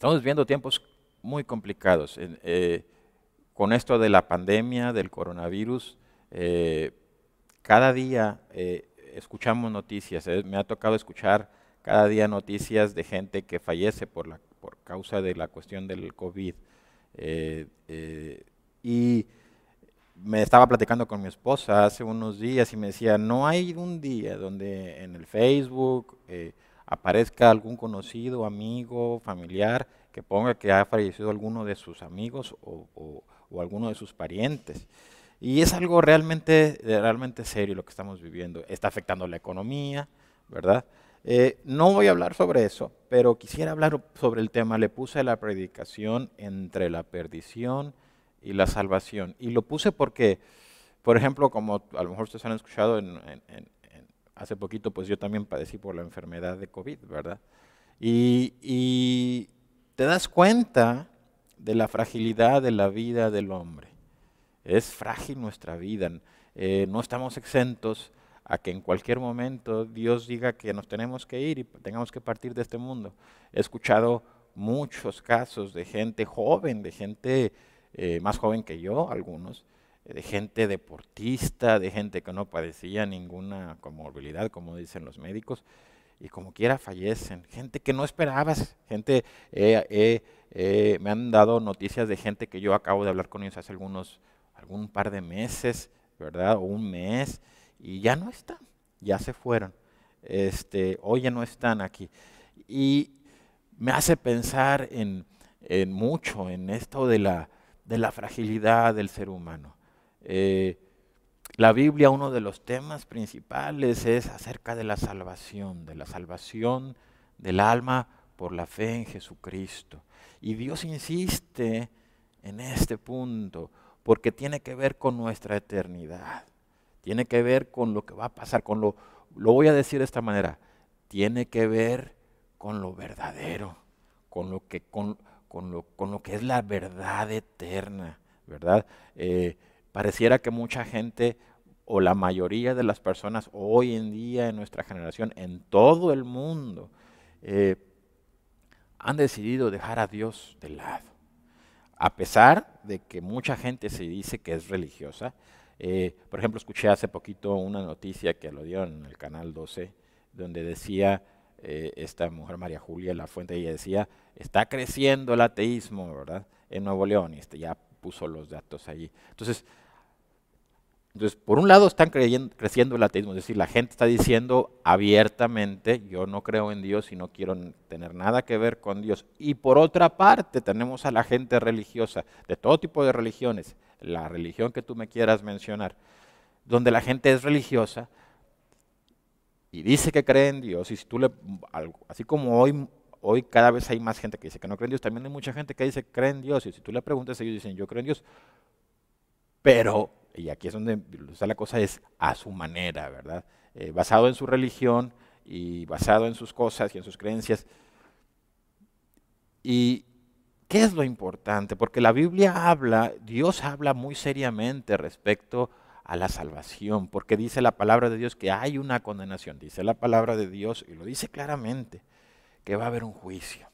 Estamos viviendo tiempos muy complicados. Eh, con esto de la pandemia, del coronavirus, eh, cada día eh, escuchamos noticias. me ha tocado escuchar cada día noticias de gente que fallece por, la, por causa de la cuestión del COVID. y me estaba platicando con mi esposa hace unos días y me decía, no hay un día donde en el Facebook aparezca algún conocido, amigo, familiar, que ponga que ha fallecido alguno de sus amigos o, alguno de sus parientes. Y es algo realmente, realmente serio lo que estamos viviendo. Está afectando la economía, ¿verdad? Eh, no voy a hablar sobre eso, pero quisiera hablar sobre el tema. Le puse la predicación entre la perdición y la salvación. Y lo puse porque, por ejemplo, como a lo mejor ustedes han escuchado en, hace poquito, pues yo también padecí por la enfermedad de COVID, ¿verdad? Y, te das cuenta de la fragilidad de la vida del hombre. Es frágil nuestra vida. Eh, no estamos exentos a que en cualquier momento Dios diga que nos tenemos que ir y tengamos que partir de este mundo. He escuchado muchos casos de gente joven, de gente eh, más joven que yo, algunos, de gente deportista, de gente que no padecía ninguna comorbilidad, como dicen los médicos, y como quiera fallecen. Gente que no esperabas, gente, me han dado noticias de gente que yo acabo de hablar con ellos hace algunos, algún par de meses, ¿verdad? O un mes, y ya no están, ya se fueron. Este, hoy ya no están aquí. Y me hace pensar en, en mucho, en esto de la, de la fragilidad del ser humano. Eh, la Biblia, uno de los temas principales es acerca de la salvación, de la salvación del alma por la fe en Jesucristo. Y Dios insiste en este punto porque tiene que ver con nuestra eternidad, tiene que ver con lo que va a pasar, con lo, lo voy a decir de esta manera, tiene que ver con lo verdadero, con lo que, con, lo, con lo que es la verdad eterna, ¿verdad? Eh, Pareciera que mucha gente o la mayoría de las personas hoy en día en nuestra generación, en todo el mundo, eh, han decidido dejar a Dios de lado. A pesar de que mucha gente se dice que es religiosa, eh, por ejemplo, escuché hace poquito una noticia que lo dieron en el canal 12, donde decía eh, esta mujer María Julia La Fuente, ella decía, está creciendo el ateísmo, ¿verdad? En Nuevo León, y este, ya puso los datos allí. Entonces, entonces, por un lado están creciendo el ateísmo, es decir, la gente está diciendo abiertamente, yo no creo en Dios y no quiero tener nada que ver con Dios. Y por otra parte tenemos a la gente religiosa, de todo tipo de religiones, la religión que tú me quieras mencionar, donde la gente es religiosa y dice que cree en Dios, y si tú le, así como hoy, hoy cada vez hay más gente que dice que no cree en Dios, también hay mucha gente que dice que cree en Dios, y si tú le preguntas, ellos dicen, yo creo en Dios, pero y aquí es donde está la cosa, es a su manera, ¿verdad? Eh, basado en su religión y basado en sus cosas y en sus creencias. ¿Y qué es lo importante? Porque la Biblia habla, Dios habla muy seriamente respecto a la salvación, porque dice la palabra de Dios que hay una condenación, dice la palabra de Dios y lo dice claramente, que va a haber un juicio.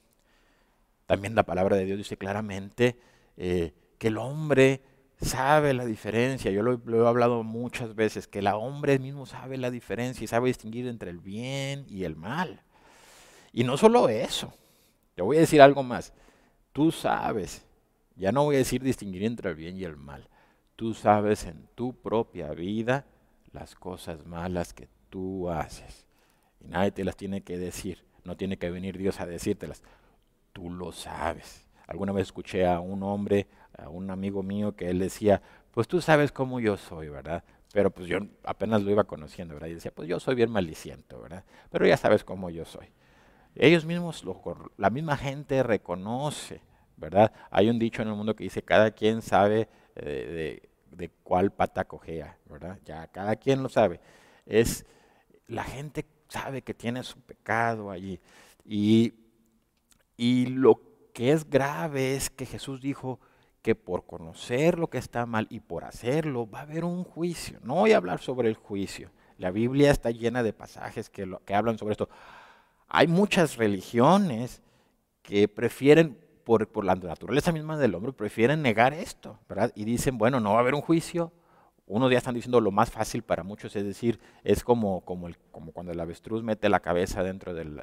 También la palabra de Dios dice claramente eh, que el hombre sabe la diferencia. Yo lo, he hablado muchas veces, que el hombre mismo sabe la diferencia y sabe distinguir entre el bien y el mal. Y no solo eso, te voy a decir algo más. Tú sabes, ya no voy a decir distinguir entre el bien y el mal. Tú sabes en tu propia vida las cosas malas que tú haces. Y nadie te las tiene que decir. No tiene que venir Dios a decírtelas. Tú lo sabes. Alguna vez escuché a un hombre, a un amigo mío, que él decía, pues tú sabes cómo yo soy, ¿verdad? Pero pues yo apenas lo iba conociendo, ¿verdad? Y decía, pues yo soy bien maliciento, ¿verdad? Pero ya sabes cómo yo soy. Ellos mismos, la misma gente reconoce, ¿verdad? Hay un dicho en el mundo que dice, cada quien sabe eh, de, de, cuál pata cojea, ¿verdad? Ya cada quien lo sabe. Es, la gente sabe que tiene su pecado allí. Y, y lo que es grave es que Jesús dijo que por conocer lo que está mal y por hacerlo va a haber un juicio. No voy a hablar sobre el juicio. La Biblia está llena de pasajes que, que hablan sobre esto. Hay muchas religiones que prefieren, por, por, la naturaleza misma del hombre, prefieren negar esto, ¿verdad? Y dicen, bueno, no va a haber un juicio. Unos ya están diciendo lo más fácil para muchos, es decir, es como, como, el, como cuando el avestruz mete la cabeza dentro del,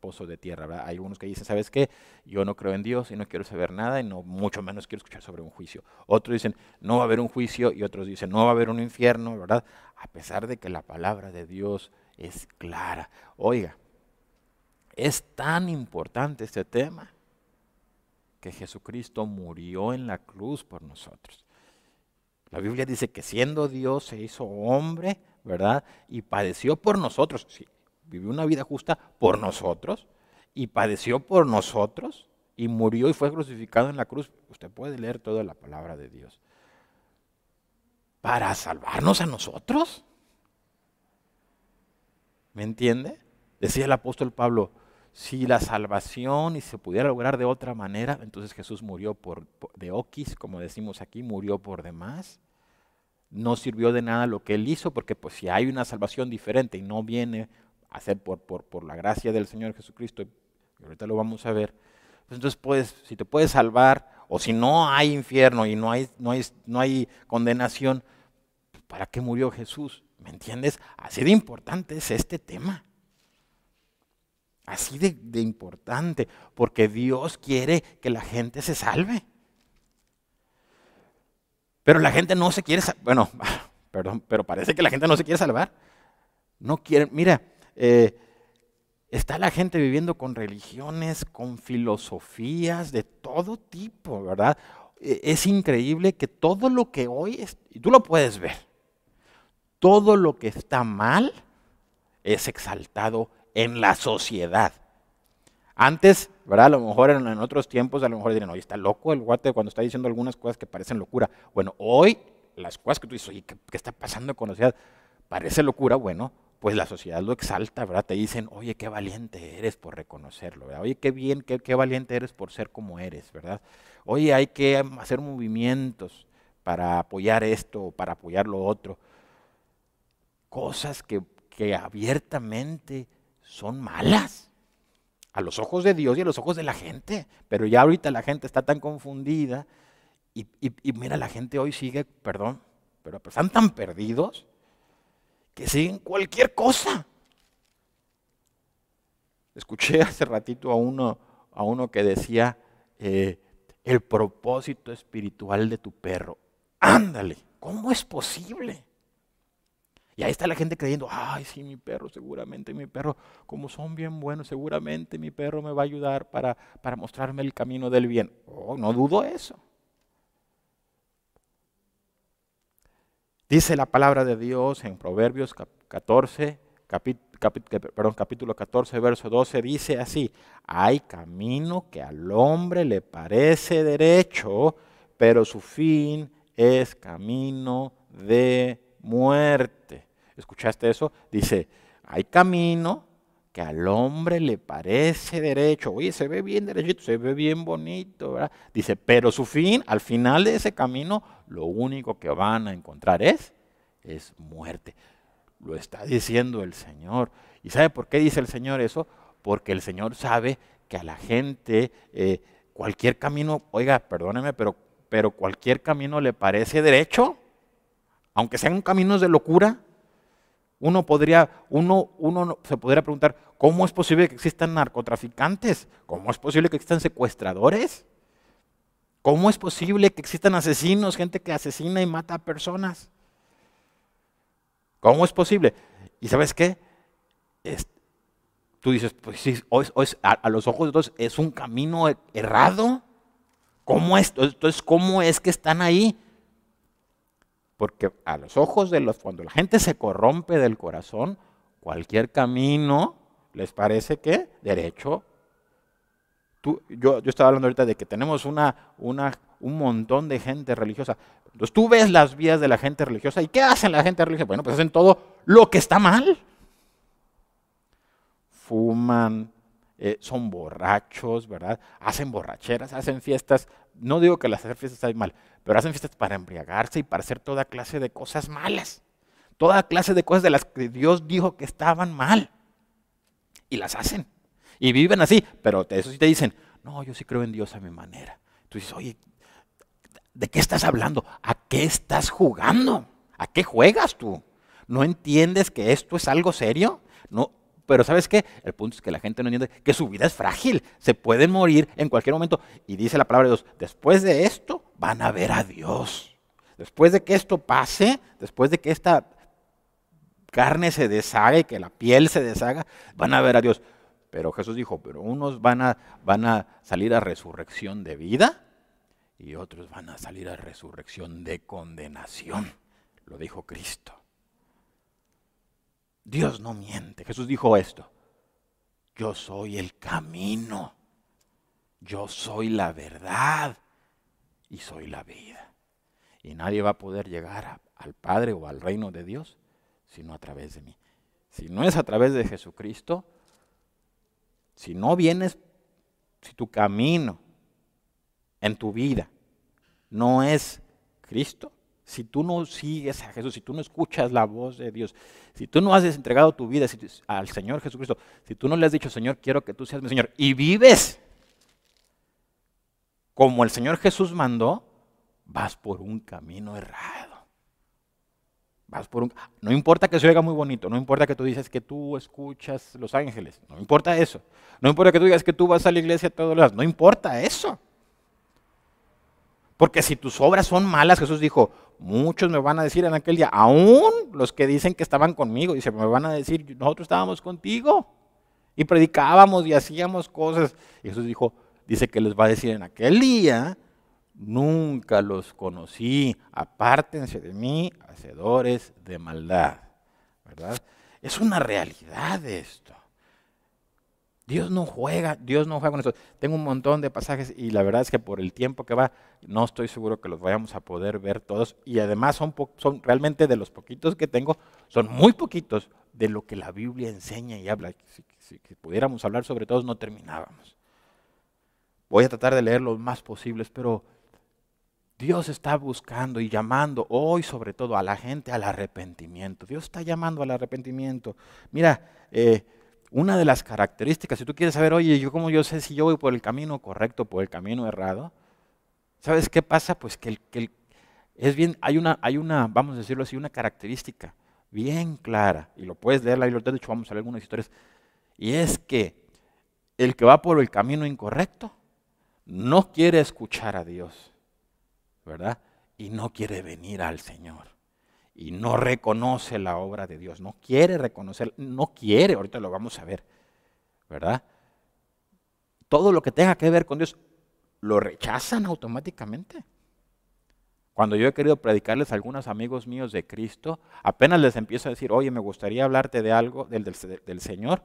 pozo de tierra, ¿verdad? Hay unos que dicen, ¿sabes qué? Yo no creo en Dios y no quiero saber nada y no, mucho menos quiero escuchar sobre un juicio. Otros dicen, no va a haber un juicio y otros dicen, no va a haber un infierno, ¿verdad? A pesar de que la palabra de Dios es clara. Oiga, es tan importante este tema que Jesucristo murió en la cruz por nosotros. La Biblia dice que siendo Dios se hizo hombre, ¿verdad? Y padeció por nosotros. Sí, vivió una vida justa por nosotros y padeció por nosotros y murió y fue crucificado en la cruz. Usted puede leer toda la palabra de Dios. Para salvarnos a nosotros. ¿Me entiende? Decía el apóstol Pablo, si la salvación y se pudiera lograr de otra manera, entonces Jesús murió por, de oquis, como decimos aquí, murió por demás. No sirvió de nada lo que él hizo, porque pues si hay una salvación diferente y no viene a ser por, por, por la gracia del Señor Jesucristo, y ahorita lo vamos a ver, pues entonces puedes, si te puedes salvar, o si no hay infierno y no hay, no hay, no hay condenación, ¿para qué murió Jesús? ¿Me entiendes? Así de importante es este tema. Así de, importante, porque Dios quiere que la gente se salve. Pero la gente no se quiere, bueno, perdón, pero parece que la gente no se quiere salvar. No quieren, mira, eh, está la gente viviendo con religiones, con filosofías de todo tipo, ¿verdad? E, es increíble que todo lo que hoy, es, y tú lo puedes ver, todo lo que está mal es exaltado en la sociedad. Antes, ¿verdad? A lo mejor en, otros tiempos, a lo mejor dirían, oye, está loco el guate cuando está diciendo algunas cosas que parecen locura. Bueno, hoy las cosas que tú dices, oye, ¿qué, está pasando con la sociedad? Parece locura, bueno, pues la sociedad lo exalta, ¿verdad? Te dicen, oye, qué valiente eres por reconocerlo, ¿verdad? Oye, qué bien, qué, qué valiente eres por ser como eres, ¿verdad? Oye, hay que hacer movimientos para apoyar esto o para apoyar lo otro. Cosas que, que abiertamente son malas. A los ojos de Dios y a los ojos de la gente. Pero ya ahorita la gente está tan confundida. Y, mira, la gente hoy sigue, perdón, pero están tan perdidos que siguen cualquier cosa. Escuché hace ratito a uno, a uno que decía, eh, el propósito espiritual de tu perro. Ándale, ¿cómo es posible? Y ahí está la gente creyendo, ay, sí, mi perro, seguramente mi perro, como son bien buenos, seguramente mi perro me va a ayudar para, para mostrarme el camino del bien. Oh, no dudo eso. Dice la palabra de Dios en Proverbios 14, perdón, capítulo 14, verso 12, dice así, hay camino que al hombre le parece derecho, pero su fin es camino de muerte. ¿Escuchaste eso? Dice, hay camino que al hombre le parece derecho. Oye, se ve bien derechito, se ve bien bonito, ¿verdad? Dice, pero su fin, al final de ese camino, lo único que van a encontrar es, es muerte. Lo está diciendo el Señor. ¿Y sabe por qué dice el Señor eso? Porque el Señor sabe que a la gente eh, cualquier camino, oiga, perdóneme, pero, pero cualquier camino le parece derecho aunque sean caminos de locura, uno podría, uno, uno se podría preguntar, ¿cómo es posible que existan narcotraficantes? ¿Cómo es posible que existan secuestradores? ¿Cómo es posible que existan asesinos, gente que asesina y mata a personas? ¿Cómo es posible? ¿Y sabes qué? tú dices, pues sí, a, los ojos de todos es un camino errado. ¿Cómo es? Entonces, ¿cómo es que están ahí? Porque a los ojos de los, cuando la gente se corrompe del corazón, cualquier camino les parece que derecho. Tú, yo, yo estaba hablando ahorita de que tenemos una, una, un montón de gente religiosa. Entonces tú ves las vías de la gente religiosa y ¿qué hacen la gente religiosa? Bueno, pues hacen todo lo que está mal. Fuman, eh, son borrachos, ¿verdad? Hacen borracheras, hacen fiestas. No digo que las fiestas estén mal, pero hacen fiestas para embriagarse y para hacer toda clase de cosas malas. Toda clase de cosas de las que Dios dijo que estaban mal. Y las hacen. Y viven así, pero eso sí te dicen, no, yo sí creo en Dios a mi manera. Tú dices, oye, ¿de qué estás hablando? ¿A qué estás jugando? ¿A qué juegas tú? ¿No entiendes que esto es algo serio? No, pero ¿sabes qué? El punto es que la gente no entiende que su vida es frágil, se pueden morir en cualquier momento. Y dice la palabra de Dios, después de esto van a ver a Dios. Después de que esto pase, después de que esta carne se deshaga y que la piel se deshaga, van a ver a Dios. Pero Jesús dijo, pero unos van a, van a salir a resurrección de vida y otros van a salir a resurrección de condenación. Lo dijo Cristo. Dios no miente. Jesús dijo esto. Yo soy el camino. Yo soy la verdad y soy la vida. Y nadie va a poder llegar al Padre o al reino de Dios sino a través de mí. Si no es a través de Jesucristo, si no vienes, si tu camino en tu vida no es Cristo, si tú no sigues a Jesús, si tú no escuchas la voz de Dios, si tú no has entregado tu vida al Señor Jesucristo, si tú no le has dicho, Señor, quiero que tú seas mi Señor, y vives como el Señor Jesús mandó, vas por un camino errado. Vas por un... No importa que se oiga muy bonito, no importa que tú dices que tú escuchas Los Ángeles, no importa eso. No importa que tú digas que tú vas a la iglesia todos los días, no importa eso. Porque si tus obras son malas, Jesús dijo, muchos me van a decir en aquel día, aún los que dicen que estaban conmigo, dice, me van a decir, nosotros estábamos contigo y predicábamos y hacíamos cosas. Y Jesús dijo, dice que les va a decir en aquel día, nunca los conocí, apártense de mí, hacedores de maldad. ¿Verdad? Es una realidad esto. Dios no juega, Dios no juega con esto. Tengo un montón de pasajes y la verdad es que por el tiempo que va, no estoy seguro que los vayamos a poder ver todos. Y además son, realmente de los poquitos que tengo, son muy poquitos de lo que la Biblia enseña y habla. Si pudiéramos hablar sobre todos, no terminábamos. Voy a tratar de leer los más posibles, pero Dios está buscando y llamando hoy sobre todo a la gente al arrepentimiento. Dios está llamando al arrepentimiento. Mira, eh, una de las características, si tú quieres saber, oye, yo cómo yo sé si yo voy por el camino correcto o por el camino errado, ¿sabes qué pasa? Pues que, es bien, hay una, hay una, vamos a decirlo así, una característica bien clara, y lo puedes leer la libertad, de hecho vamos a leer algunas historias, y es que el que va por el camino incorrecto no quiere escuchar a Dios ¿verdad? Y no quiere venir al Señor. Y no reconoce la obra de Dios. No quiere reconocer, no quiere, ahorita lo vamos a ver, ¿verdad? Todo lo que tenga que ver con Dios, lo rechazan automáticamente. Cuando yo he querido predicarles a algunos amigos míos de Cristo, apenas les empiezo a decir, oye, me gustaría hablarte de algo del, del, Señor,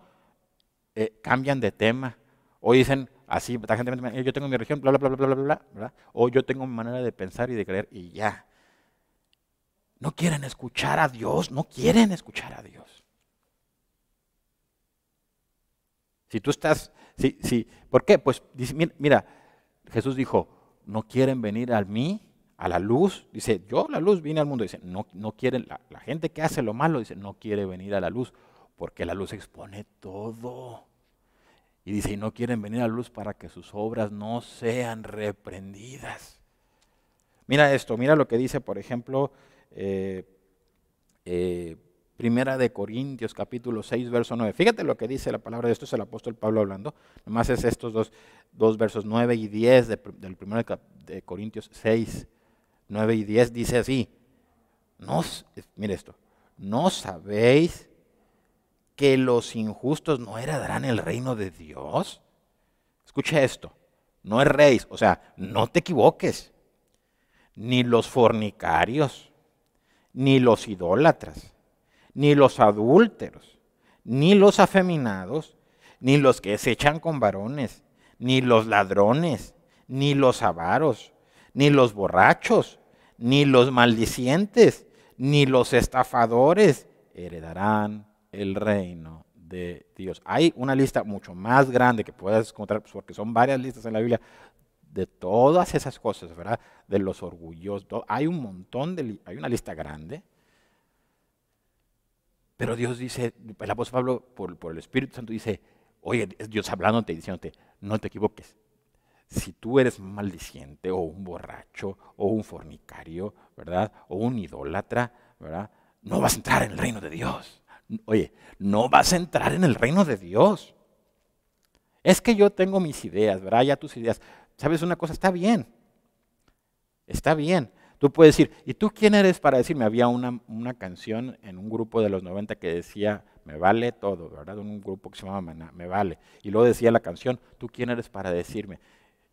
eh, cambian de tema. O dicen, así, yo tengo mi religión, bla, bla, bla, bla, bla, bla, bla, o yo tengo mi manera de pensar y de creer y ya. No quieren escuchar a Dios, no quieren escuchar a Dios. Si tú estás, sí, sí, ¿por qué? Pues mira, Jesús dijo, no quieren venir a mí, a la luz. Dice, yo la luz vine al mundo. Dice, no, no quieren, la, la gente que hace lo malo, dice, no quiere venir a la luz, porque la luz expone todo. Y dice, y no quieren venir a luz para que sus obras no sean reprendidas. Mira esto, mira lo que dice, por ejemplo, eh, eh, Primera de Corintios, capítulo 6, verso 9. Fíjate lo que dice la palabra de esto, es el apóstol Pablo hablando. Nomás es estos dos, dos versos 9 y 10 del primero de Corintios 6, 9 y 10. Dice así, no, esto, ¿no sabéis que los injustos no heredarán el reino de Dios? Escucha esto, no rey, o sea, no te equivoques, ni los fornicarios, ni los idólatras, ni los adúlteros, ni los afeminados, ni los que se echan con varones, ni los ladrones, ni los avaros, ni los borrachos, ni los maldicientes, ni los estafadores heredarán el reino de Dios. Hay una lista mucho más grande que puedes encontrar, pues, porque son varias listas en la Biblia, de todas esas cosas, ¿verdad? De los orgullosos. Hay un montón de, hay una lista grande. Pero Dios dice, el apóstol Pablo, por, por el Espíritu Santo, dice, oye, es Dios hablándote diciéndote, no te equivoques. si tú eres maldiciente o un borracho o un fornicario, ¿verdad? O un idólatra, ¿verdad? No vas a entrar en el reino de Dios. Oye, no vas a entrar en el reino de Dios. Es que yo tengo mis ideas, ¿verdad? Ya tus ideas. ¿Sabes una cosa? Está bien. Está bien. Tú puedes decir, ¿y tú quién eres para decirme? Había una, una canción en un grupo de los 90 que decía, me vale todo, ¿verdad? Un grupo que se llama Me Vale. Y luego decía la canción, ¿tú quién eres para decirme?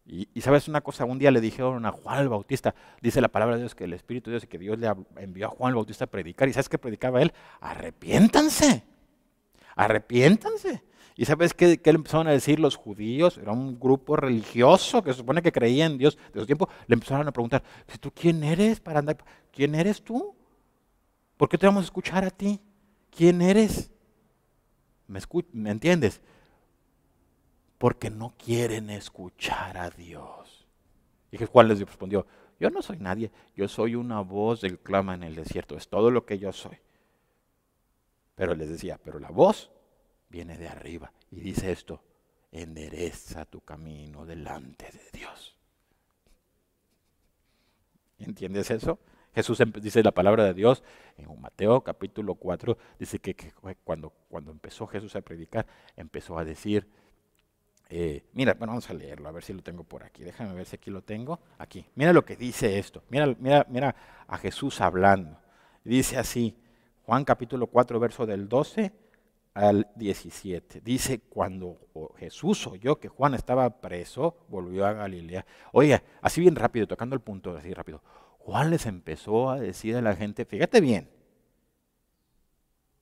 Y, sabes una cosa, un día le dijeron a Juan el Bautista, dice la palabra de Dios que el Espíritu de Dios y que Dios le envió a Juan el Bautista a predicar. ¿Y sabes qué predicaba él? Arrepiéntanse, arrepiéntanse. ¿Y sabes qué, le empezaron a decir los judíos? Era un grupo religioso que se supone que creía en Dios de su tiempo. Le empezaron a preguntar, ¿tú quién eres para andar? ¿Quién eres tú? ¿Por qué te vamos a escuchar a ti? ¿Quién eres? ¿Me, ¿Me entiendes? Porque no quieren escuchar a Dios. Y Juan les respondió, yo no soy nadie, yo soy una voz del clama en el desierto, es todo lo que yo soy. Pero les decía, pero la voz viene de arriba y dice esto, endereza tu camino delante de Dios. ¿Entiendes eso? Jesús dice la palabra de Dios en Mateo capítulo 4, dice que, cuando, cuando empezó Jesús a predicar, empezó a decir, eh, mira, bueno, vamos a leerlo, a ver si lo tengo por aquí. Déjame ver si aquí lo tengo. Aquí. Mira lo que dice esto. Mira, mira, mira a Jesús hablando. Dice así, Juan capítulo 4, verso del 12 al 17. Dice, cuando Jesús oyó que Juan estaba preso, volvió a Galilea. Oiga, así bien rápido, tocando el punto, así rápido. Juan les empezó a decir a la gente, fíjate bien,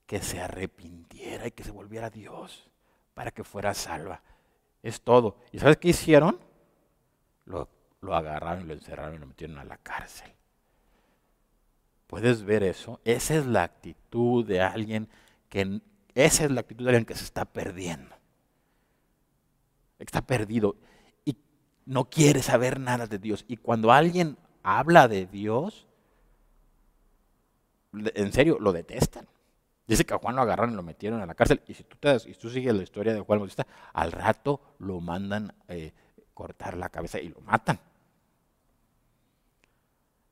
que se arrepintiera y que se volviera a Dios para que fuera salva. Es todo. ¿Y sabes qué hicieron? Lo, agarraron, lo encerraron y lo metieron a la cárcel. ¿Puedes ver eso? Esa es la actitud de alguien que esa es la actitud de alguien que se está perdiendo. Está perdido y no quiere saber nada de Dios. Y cuando alguien habla de Dios, en serio, lo detestan. Dice que a Juan lo agarraron y lo metieron a la cárcel. Y si tú, te, sigues la historia de Juan Bautista, al rato lo mandan eh, cortar la cabeza y lo matan.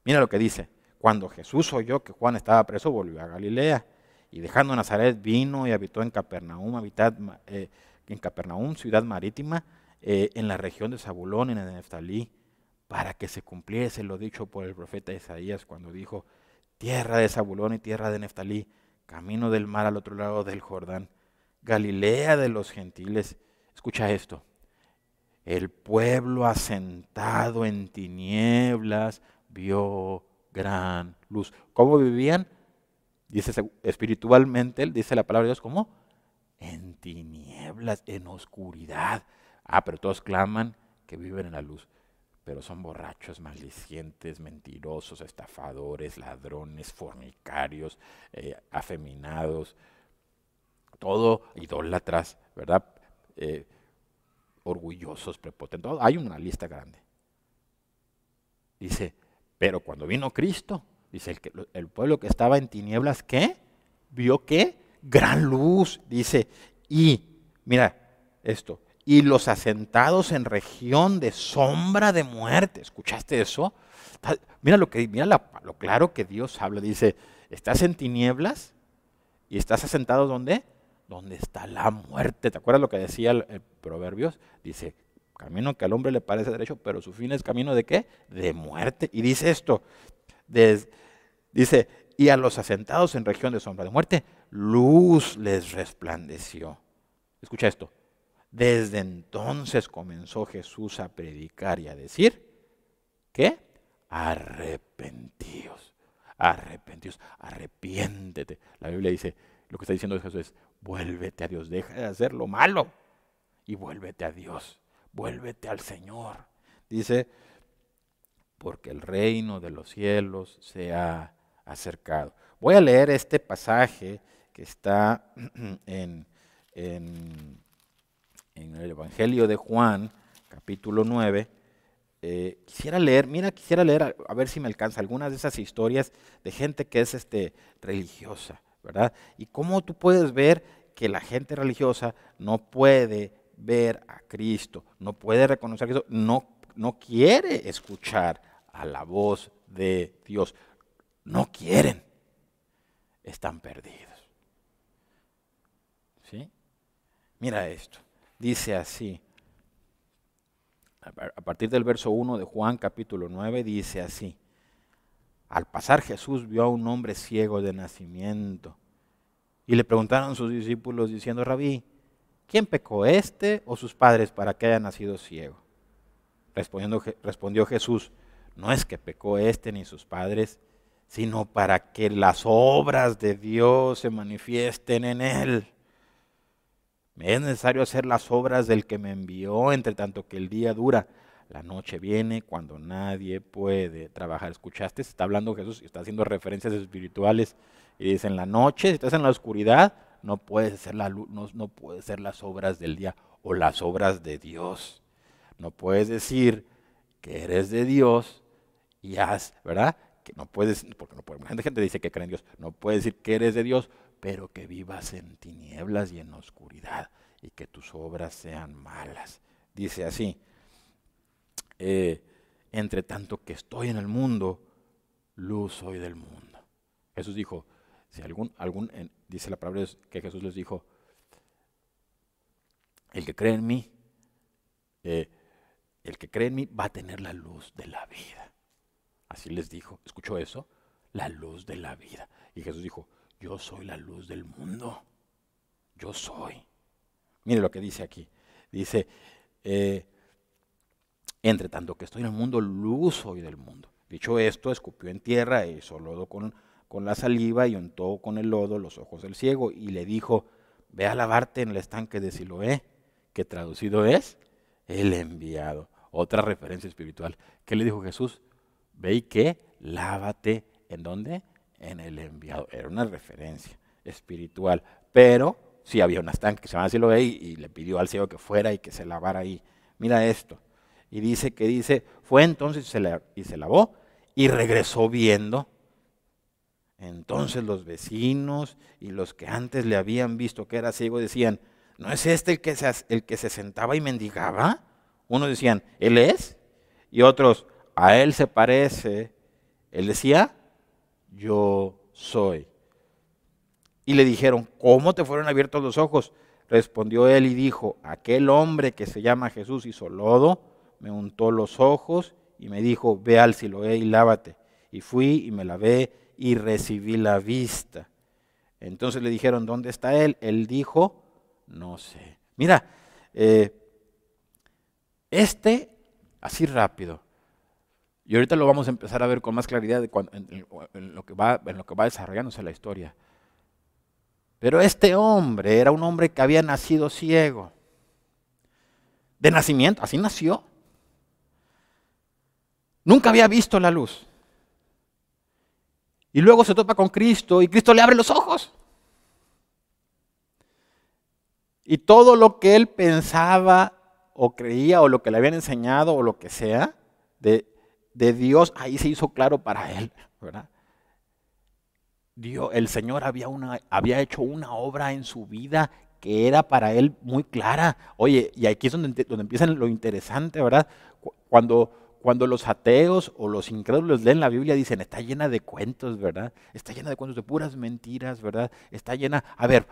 Mira lo que dice. Cuando Jesús oyó que Juan estaba preso, volvió a Galilea. Y dejando Nazaret, vino y habitó en Capernaum, eh, en Capernaum, ciudad marítima, eh, en la región de Zabulón y de Neftalí, para que se cumpliese lo dicho por el profeta Isaías cuando dijo, tierra de Zabulón y tierra de Neftalí, camino del mar al otro lado del Jordán, Galilea de los gentiles. Escucha esto. El pueblo asentado en tinieblas vio gran luz. ¿Cómo vivían? Dice espiritualmente, dice la palabra de Dios, ¿cómo? En tinieblas, en oscuridad. Ah, pero todos claman que viven en la luz pero son borrachos, maldicientes, mentirosos, estafadores, ladrones, fornicarios, eh, afeminados, todo idólatras, ¿verdad? Eh, orgullosos, prepotentes. Hay una lista grande. Dice, pero cuando vino Cristo, dice el, que, el pueblo que estaba en tinieblas, ¿qué? Vio qué? Gran luz, dice. Y, mira esto, y los asentados en región de sombra de muerte. ¿Escuchaste eso? Mira lo que lo claro que Dios habla. Dice, estás en tinieblas y estás asentado ¿dónde? Donde está la muerte. ¿Te acuerdas lo que decía el, Proverbios? Dice, camino que al hombre le parece derecho, pero su fin es camino de qué? De muerte. Y dice esto, dice, y a los asentados en región de sombra de muerte, luz les resplandeció. Escucha esto, desde entonces comenzó Jesús a predicar y a decir, ¿qué? Arrepentíos, arrepentíos, arrepiéntete. La Biblia dice, lo que está diciendo Jesús es, vuélvete a Dios, deja de hacer lo malo y vuélvete a Dios, vuélvete al Señor. Dice, porque el reino de los cielos se ha acercado. Voy a leer este pasaje que está en, en en el Evangelio de Juan, capítulo 9, eh, quisiera leer, mira, quisiera leer, a, ver si me alcanza, algunas de esas historias de gente que es este, religiosa, ¿verdad? Y cómo tú puedes ver que la gente religiosa no puede ver a Cristo, no puede reconocer a Cristo, no no quiere escuchar a la voz de Dios. No quieren. Están perdidos. ¿Sí? Mira esto. Dice así. A partir del verso 1 de Juan capítulo 9 dice así. Al pasar Jesús vio a un hombre ciego de nacimiento. Y le preguntaron sus discípulos diciendo, Rabí, ¿quién pecó este o sus padres para que haya nacido ciego? Respondiendo, respondió Jesús, no es que pecó este ni sus padres, sino para que las obras de Dios se manifiesten en él. Me es necesario hacer las obras del que me envió, entre tanto que el día dura. La noche viene cuando nadie puede trabajar. ¿Escuchaste? Está hablando Jesús está haciendo referencias espirituales. Y dice, en la noche, si estás en la oscuridad, no puedes hacer la luz, no, puedes hacer las obras del día o las obras de Dios. No puedes decir que eres de Dios y haz, ¿verdad? Que no puedes, porque no puede, gente dice que cree en Dios, no puedes decir que eres de Dios, pero que vivas en tinieblas y en oscuridad y que tus obras sean malas. Dice así, eh, entre tanto que estoy en el mundo, luz soy del mundo. Jesús dijo, si algún, algún dice la palabra que Jesús les dijo, el que cree en mí, eh, el que cree en mí va a tener la luz de la vida. Así les dijo, ¿escuchó eso? La luz de la vida. Y Jesús dijo, yo soy la luz del mundo. Yo soy. Mire lo que dice aquí. Dice, eh, entre tanto que estoy en el mundo, luz soy del mundo. Dicho esto, escupió en tierra e hizo lodo con, con la saliva y untó con el lodo los ojos del ciego y le dijo, ve a lavarte en el estanque de Siloé, que traducido es el enviado. Otra referencia espiritual. ¿Qué le dijo Jesús? Ve y que lávate en dónde? En el enviado. Era una referencia espiritual. Pero sí había un estanque que se llama Siloé y, y le pidió al ciego que fuera y que se lavara ahí. Mira esto. Y dice que dice, fue entonces y se lavó y regresó viendo. Entonces los vecinos y los que antes le habían visto que era ciego decían, ¿no es este el que se, el que se sentaba y mendigaba? Unos decían, ¿él es? Y otros, a él se parece. Él decía, yo soy. Y le dijeron, ¿cómo te fueron abiertos los ojos? Respondió él y dijo, aquel hombre que se llama Jesús hizo lodo me untó los ojos y me dijo, ve al Siloé y lávate. Y fui y me lavé y recibí la vista. Entonces le dijeron, ¿dónde está él? Él dijo, no sé. Mira, eh, este, así rápido, y ahorita lo vamos a empezar a ver con más claridad de en, lo que va, en lo que va desarrollándose la historia. Pero este hombre era un hombre que había nacido ciego. De nacimiento, así nació. Nunca había visto la luz. Y luego se topa con Cristo y Cristo le abre los ojos. Y todo lo que él pensaba o creía o lo que le habían enseñado o lo que sea de, Dios, ahí se hizo claro para él, ¿verdad? Dios, el Señor había, una, había hecho una obra en su vida que era para él muy clara. Oye, y aquí es donde, donde empieza lo interesante, ¿verdad? Cuando cuando los ateos o los incrédulos leen la Biblia, dicen, está llena de cuentos, ¿verdad? Está llena de cuentos de puras mentiras, ¿verdad? Está llena, a ver,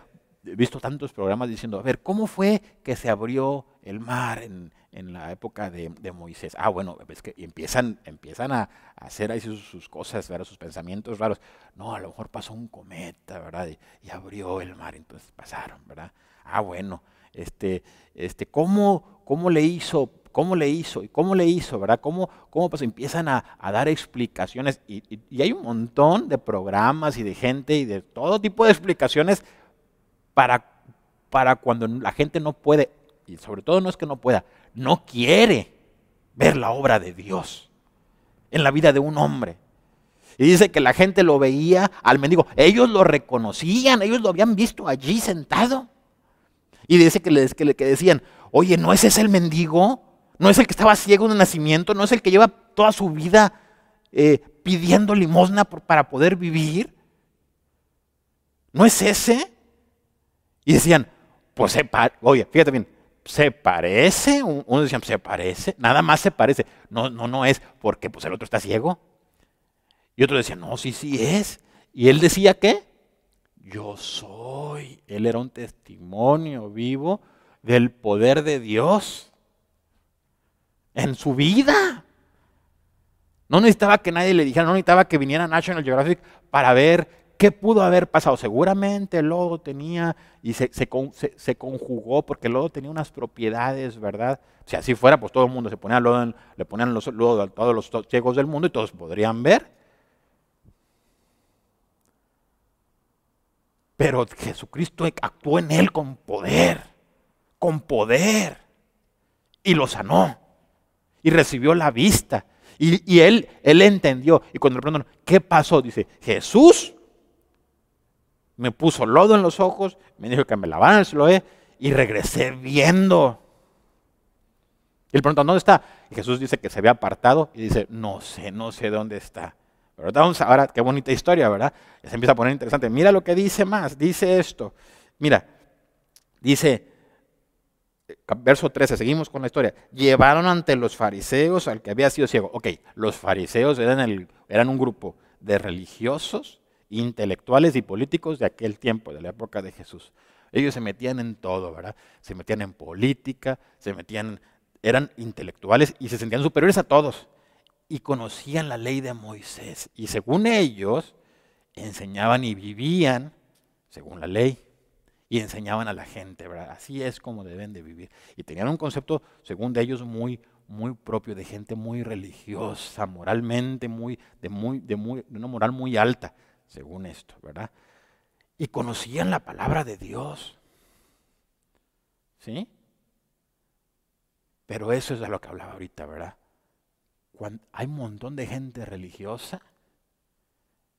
he visto tantos programas diciendo, a ver, ¿cómo fue que se abrió el mar en, la época de, Moisés? Ah, bueno, es que empiezan, empiezan a, hacer ahí sus, cosas, ¿verdad? Sus pensamientos raros. No, a lo mejor pasó un cometa, ¿verdad? Y, y abrió el mar, entonces pasaron, ¿verdad? Ah, bueno, este, este, ¿cómo, cómo le hizo ¿Cómo le hizo? ¿Y cómo le hizo? ¿Verdad? ¿Cómo, cómo pues empiezan a, dar explicaciones? Y, hay un montón de programas y de gente y de todo tipo de explicaciones para, para cuando la gente no puede, y sobre todo no es que no pueda, no quiere ver la obra de Dios en la vida de un hombre. Y dice que la gente lo veía al mendigo. Ellos lo reconocían, ellos lo habían visto allí sentado. Y dice que, que, que decían, oye, ¿no es ese el mendigo? no es el que estaba ciego de nacimiento, no es el que lleva toda su vida eh, pidiendo limosna para poder vivir. ¿No es ese? Y decían, pues, oye, fíjate bien, se parece, unos decían, se parece, nada más se parece. No, no, no es, porque pues el otro está ciego. Y otro decía, no, sí, sí es. Y él decía que yo soy. Él era un testimonio vivo del poder de Dios en su vida. No necesitaba que nadie le dijera, no necesitaba que viniera National Geographic para ver ¿Qué pudo haber pasado? Seguramente el lodo tenía, y se, conjugó porque el lodo tenía unas propiedades, ¿verdad? Si así fuera, pues todo el mundo se ponía lodo, le ponían los, lodo a todos los ciegos del mundo y todos podrían ver. Pero Jesucristo actuó en él con poder, con poder, y lo sanó, y recibió la vista. Y, él, él entendió. Y cuando le preguntaron, ¿qué pasó? Dice, Jesús me puso lodo en los ojos, me dijo que me lavaran el y regresé viendo. Y él preguntó, ¿dónde está? Y Jesús dice que se había apartado y dice, no sé, no sé dónde está. Vamos ahora, qué bonita historia, ¿verdad? se empieza a poner interesante. Mira lo que dice más, dice esto. Mira, dice, verso 13, seguimos con la historia. Llevaron ante los fariseos al que había sido ciego. Ok, los fariseos eran, el, eran un grupo de religiosos intelectuales y políticos de aquel tiempo, de la época de Jesús. Ellos se metían en todo, ¿verdad? Se metían en política, se metían, eran intelectuales y se sentían superiores a todos. Y conocían la ley de Moisés. Y según ellos, enseñaban y vivían según la ley. Y enseñaban a la gente, ¿verdad? Así es como deben de vivir. Y tenían un concepto, según ellos, muy, muy propio, de gente muy religiosa, moralmente, muy, de, muy, de, muy, de una moral muy alta según esto, ¿verdad? Y conocían la palabra de Dios. ¿Sí? Pero eso es de lo que hablaba ahorita, ¿verdad? Cuando hay un montón de gente religiosa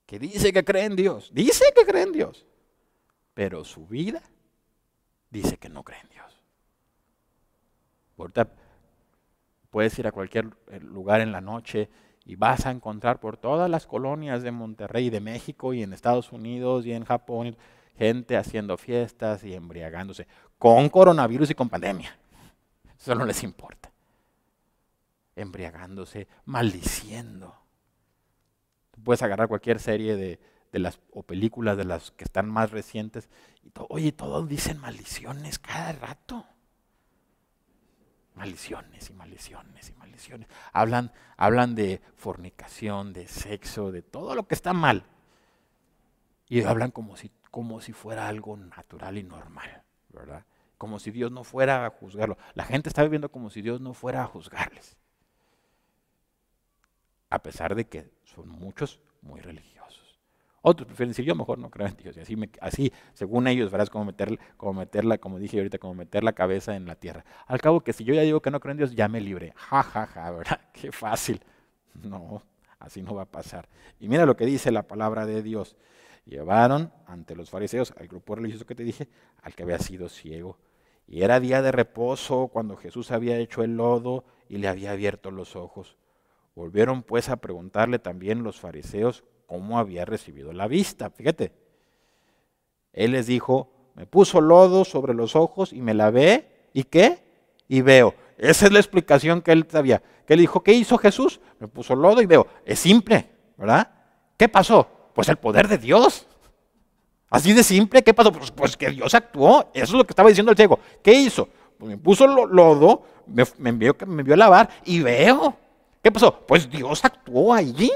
que dice que cree en Dios, dice que cree en Dios, pero su vida dice que no cree en Dios. Ahorita puedes ir a cualquier lugar en la noche y vas a encontrar por todas las colonias de Monterrey, de México y en Estados Unidos y en Japón, gente haciendo fiestas y embriagándose con coronavirus y con pandemia. Eso no les importa. Embriagándose, maldiciendo. puedes agarrar cualquier serie de, las o películas de las que están más recientes y oye, todos dicen maldiciones cada rato. Maldiciones y maldiciones y maldiciones. Hablan, hablan de fornicación, de sexo, de todo lo que está mal. Y hablan como si, como si fuera algo natural y normal, ¿verdad? Como si Dios no fuera a juzgarlo. La gente está viviendo como si Dios no fuera a juzgarles. A pesar de que son muchos muy religiosos. Otros prefieren decir, yo mejor no creo en Dios. Y así, así según ellos, verás como, meter, como meterla, como dije ahorita, como meter la cabeza en la tierra. Al cabo que si yo ya digo que no creo en Dios, ya me libre. Ja, ja, ja, ¿verdad? Qué fácil. No, así no va a pasar. Y mira lo que dice la palabra de Dios. Llevaron ante los fariseos, al grupo religioso que te dije, al que había sido ciego. Y era día de reposo cuando Jesús había hecho el lodo y le había abierto los ojos. Volvieron pues a preguntarle también los fariseos cómo había recibido la vista. Fíjate, él les dijo, me puso lodo sobre los ojos y me lavé, ¿y qué? Y veo. Esa es la explicación que él sabía. Que él dijo, ¿qué hizo Jesús? Me puso lodo y veo. Es simple, ¿verdad? ¿Qué pasó? Pues el poder de Dios. Así de simple, ¿qué pasó? Pues, pues que Dios actuó. Eso es lo que estaba diciendo el ciego. ¿Qué hizo? Pues me puso lodo, me, me, envió, me envió a lavar y veo. ¿Qué pasó? Pues Dios actuó allí.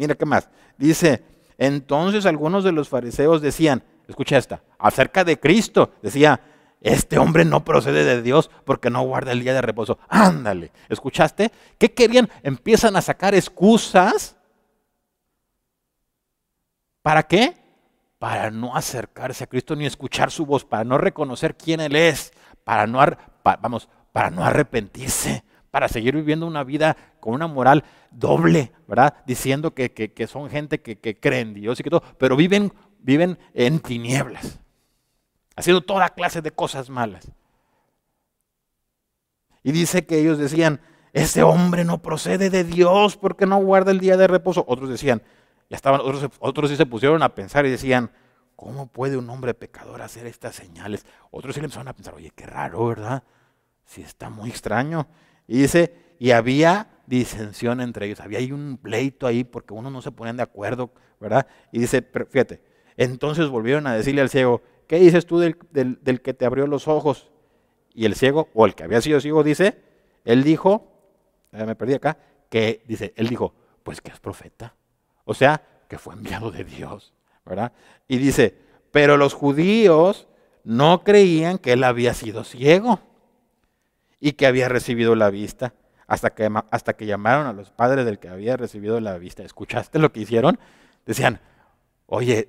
Mira qué más. Dice, entonces algunos de los fariseos decían, escucha esta, acerca de Cristo, decía, este hombre no procede de Dios porque no guarda el día de reposo. Ándale, ¿escuchaste? ¿Qué querían? Empiezan a sacar excusas. ¿Para qué? Para no acercarse a Cristo ni escuchar su voz, para no reconocer quién Él es, para no, vamos, para no arrepentirse para seguir viviendo una vida con una moral doble, ¿verdad? Diciendo que, son gente que, que cree en Dios y que todo, pero viven, viven en tinieblas, haciendo toda clase de cosas malas. Y dice que ellos decían, ese hombre no procede de Dios porque no guarda el día de reposo. Otros decían, ya estaban, otros, otros sí se pusieron a pensar y decían, ¿cómo puede un hombre pecador hacer estas señales? Otros sí le empezaron a pensar, oye, qué raro, ¿verdad? Si está muy extraño. Y dice, y había disensión entre ellos, había ahí un pleito ahí porque unos no se ponían de acuerdo, ¿verdad? Y dice, fíjate, entonces volvieron a decirle al ciego, ¿qué dices tú del, del que te abrió los ojos? Y el ciego, o el que había sido ciego, dice, él dijo, me perdí acá, que dice, él dijo, pues que es profeta. O sea, que fue enviado de Dios, ¿verdad? Y dice, pero los judíos no creían que él había sido ciego y que había recibido la vista hasta que, hasta que llamaron a los padres del que había recibido la vista. ¿Escuchaste lo que hicieron? Decían, oye,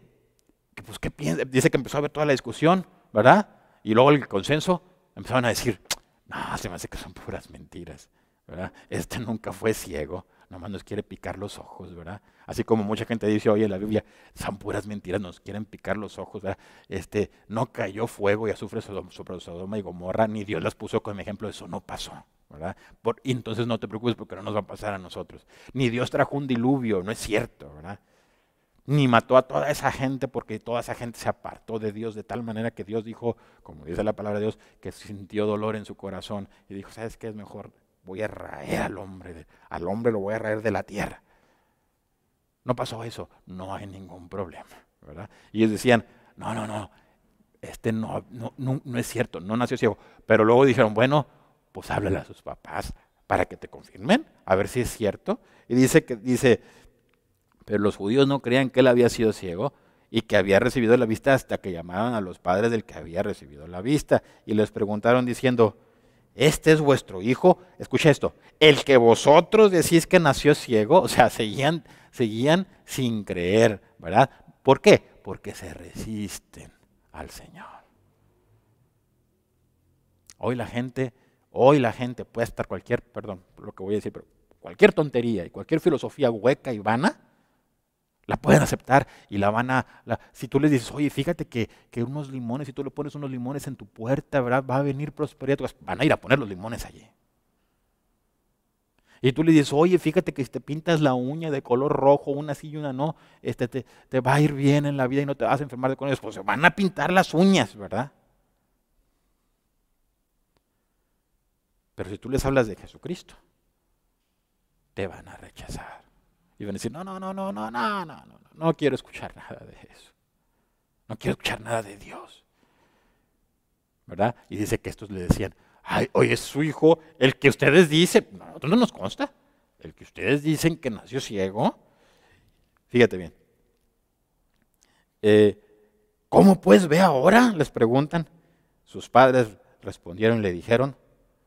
pues ¿qué piensa? Dice que empezó a ver toda la discusión, ¿verdad? Y luego el consenso, empezaron a decir, no, se me hace que son puras mentiras, ¿verdad? Este nunca fue ciego, nomás nos quiere picar los ojos, ¿verdad? Así como mucha gente dice hoy en la Biblia, son puras mentiras, nos quieren picar los ojos, ¿verdad? Este, no cayó fuego y azufre sobre Sodoma y Gomorra, ni Dios las puso como ejemplo, eso no pasó, ¿verdad? y entonces no te preocupes porque no nos va a pasar a nosotros. Ni Dios trajo un diluvio, no es cierto, ¿verdad? Ni mató a toda esa gente porque toda esa gente se apartó de Dios de tal manera que Dios dijo, como dice la palabra de Dios, que sintió dolor en su corazón y dijo, ¿sabes qué es mejor? Voy a raer al hombre, al hombre lo voy a raer de la tierra. No pasó eso, no hay ningún problema, ¿verdad? Y ellos decían, no, no, no, este no, no, no, es cierto, no nació ciego. Pero luego dijeron, bueno, pues háblale a sus papás para que te confirmen, a ver si es cierto. Y dice que, dice, pero los judíos no creían que él había sido ciego y que había recibido la vista hasta que llamaban a los padres del que había recibido la vista y les preguntaron diciendo, este es vuestro hijo, escucha esto, el que vosotros decís que nació ciego, o sea, seguían, seguían sin creer, ¿verdad? ¿Por qué? Porque se resisten al Señor. Hoy la gente, hoy la gente puede estar cualquier, perdón, lo que voy a decir, pero cualquier tontería y cualquier filosofía hueca y vana, la pueden aceptar y la van a... si tú les dices, oye, fíjate que, unos limones, si tú le pones unos limones en tu puerta, ¿verdad? Va a venir prosperidad, van a ir a poner los limones allí. Y tú le dices, oye, fíjate que si te pintas la uña de color rojo, una sí y una no, este, te, te va a ir bien en la vida y no te vas a enfermar de ellos. Pues se van a pintar las uñas, ¿verdad? Pero si tú les hablas de Jesucristo, te van a rechazar. Y van a decir, no, no, no, no, no, no, no, no, no quiero escuchar nada de eso. No quiero escuchar nada de Dios. ¿Verdad? Y dice que estos le decían, ay, oye, es su hijo, el que ustedes dicen, no, nosotros no nos consta, el que ustedes dicen que nació ciego. Fíjate bien. Eh, ¿Cómo pues ve ahora? Les preguntan. Sus padres respondieron y le dijeron,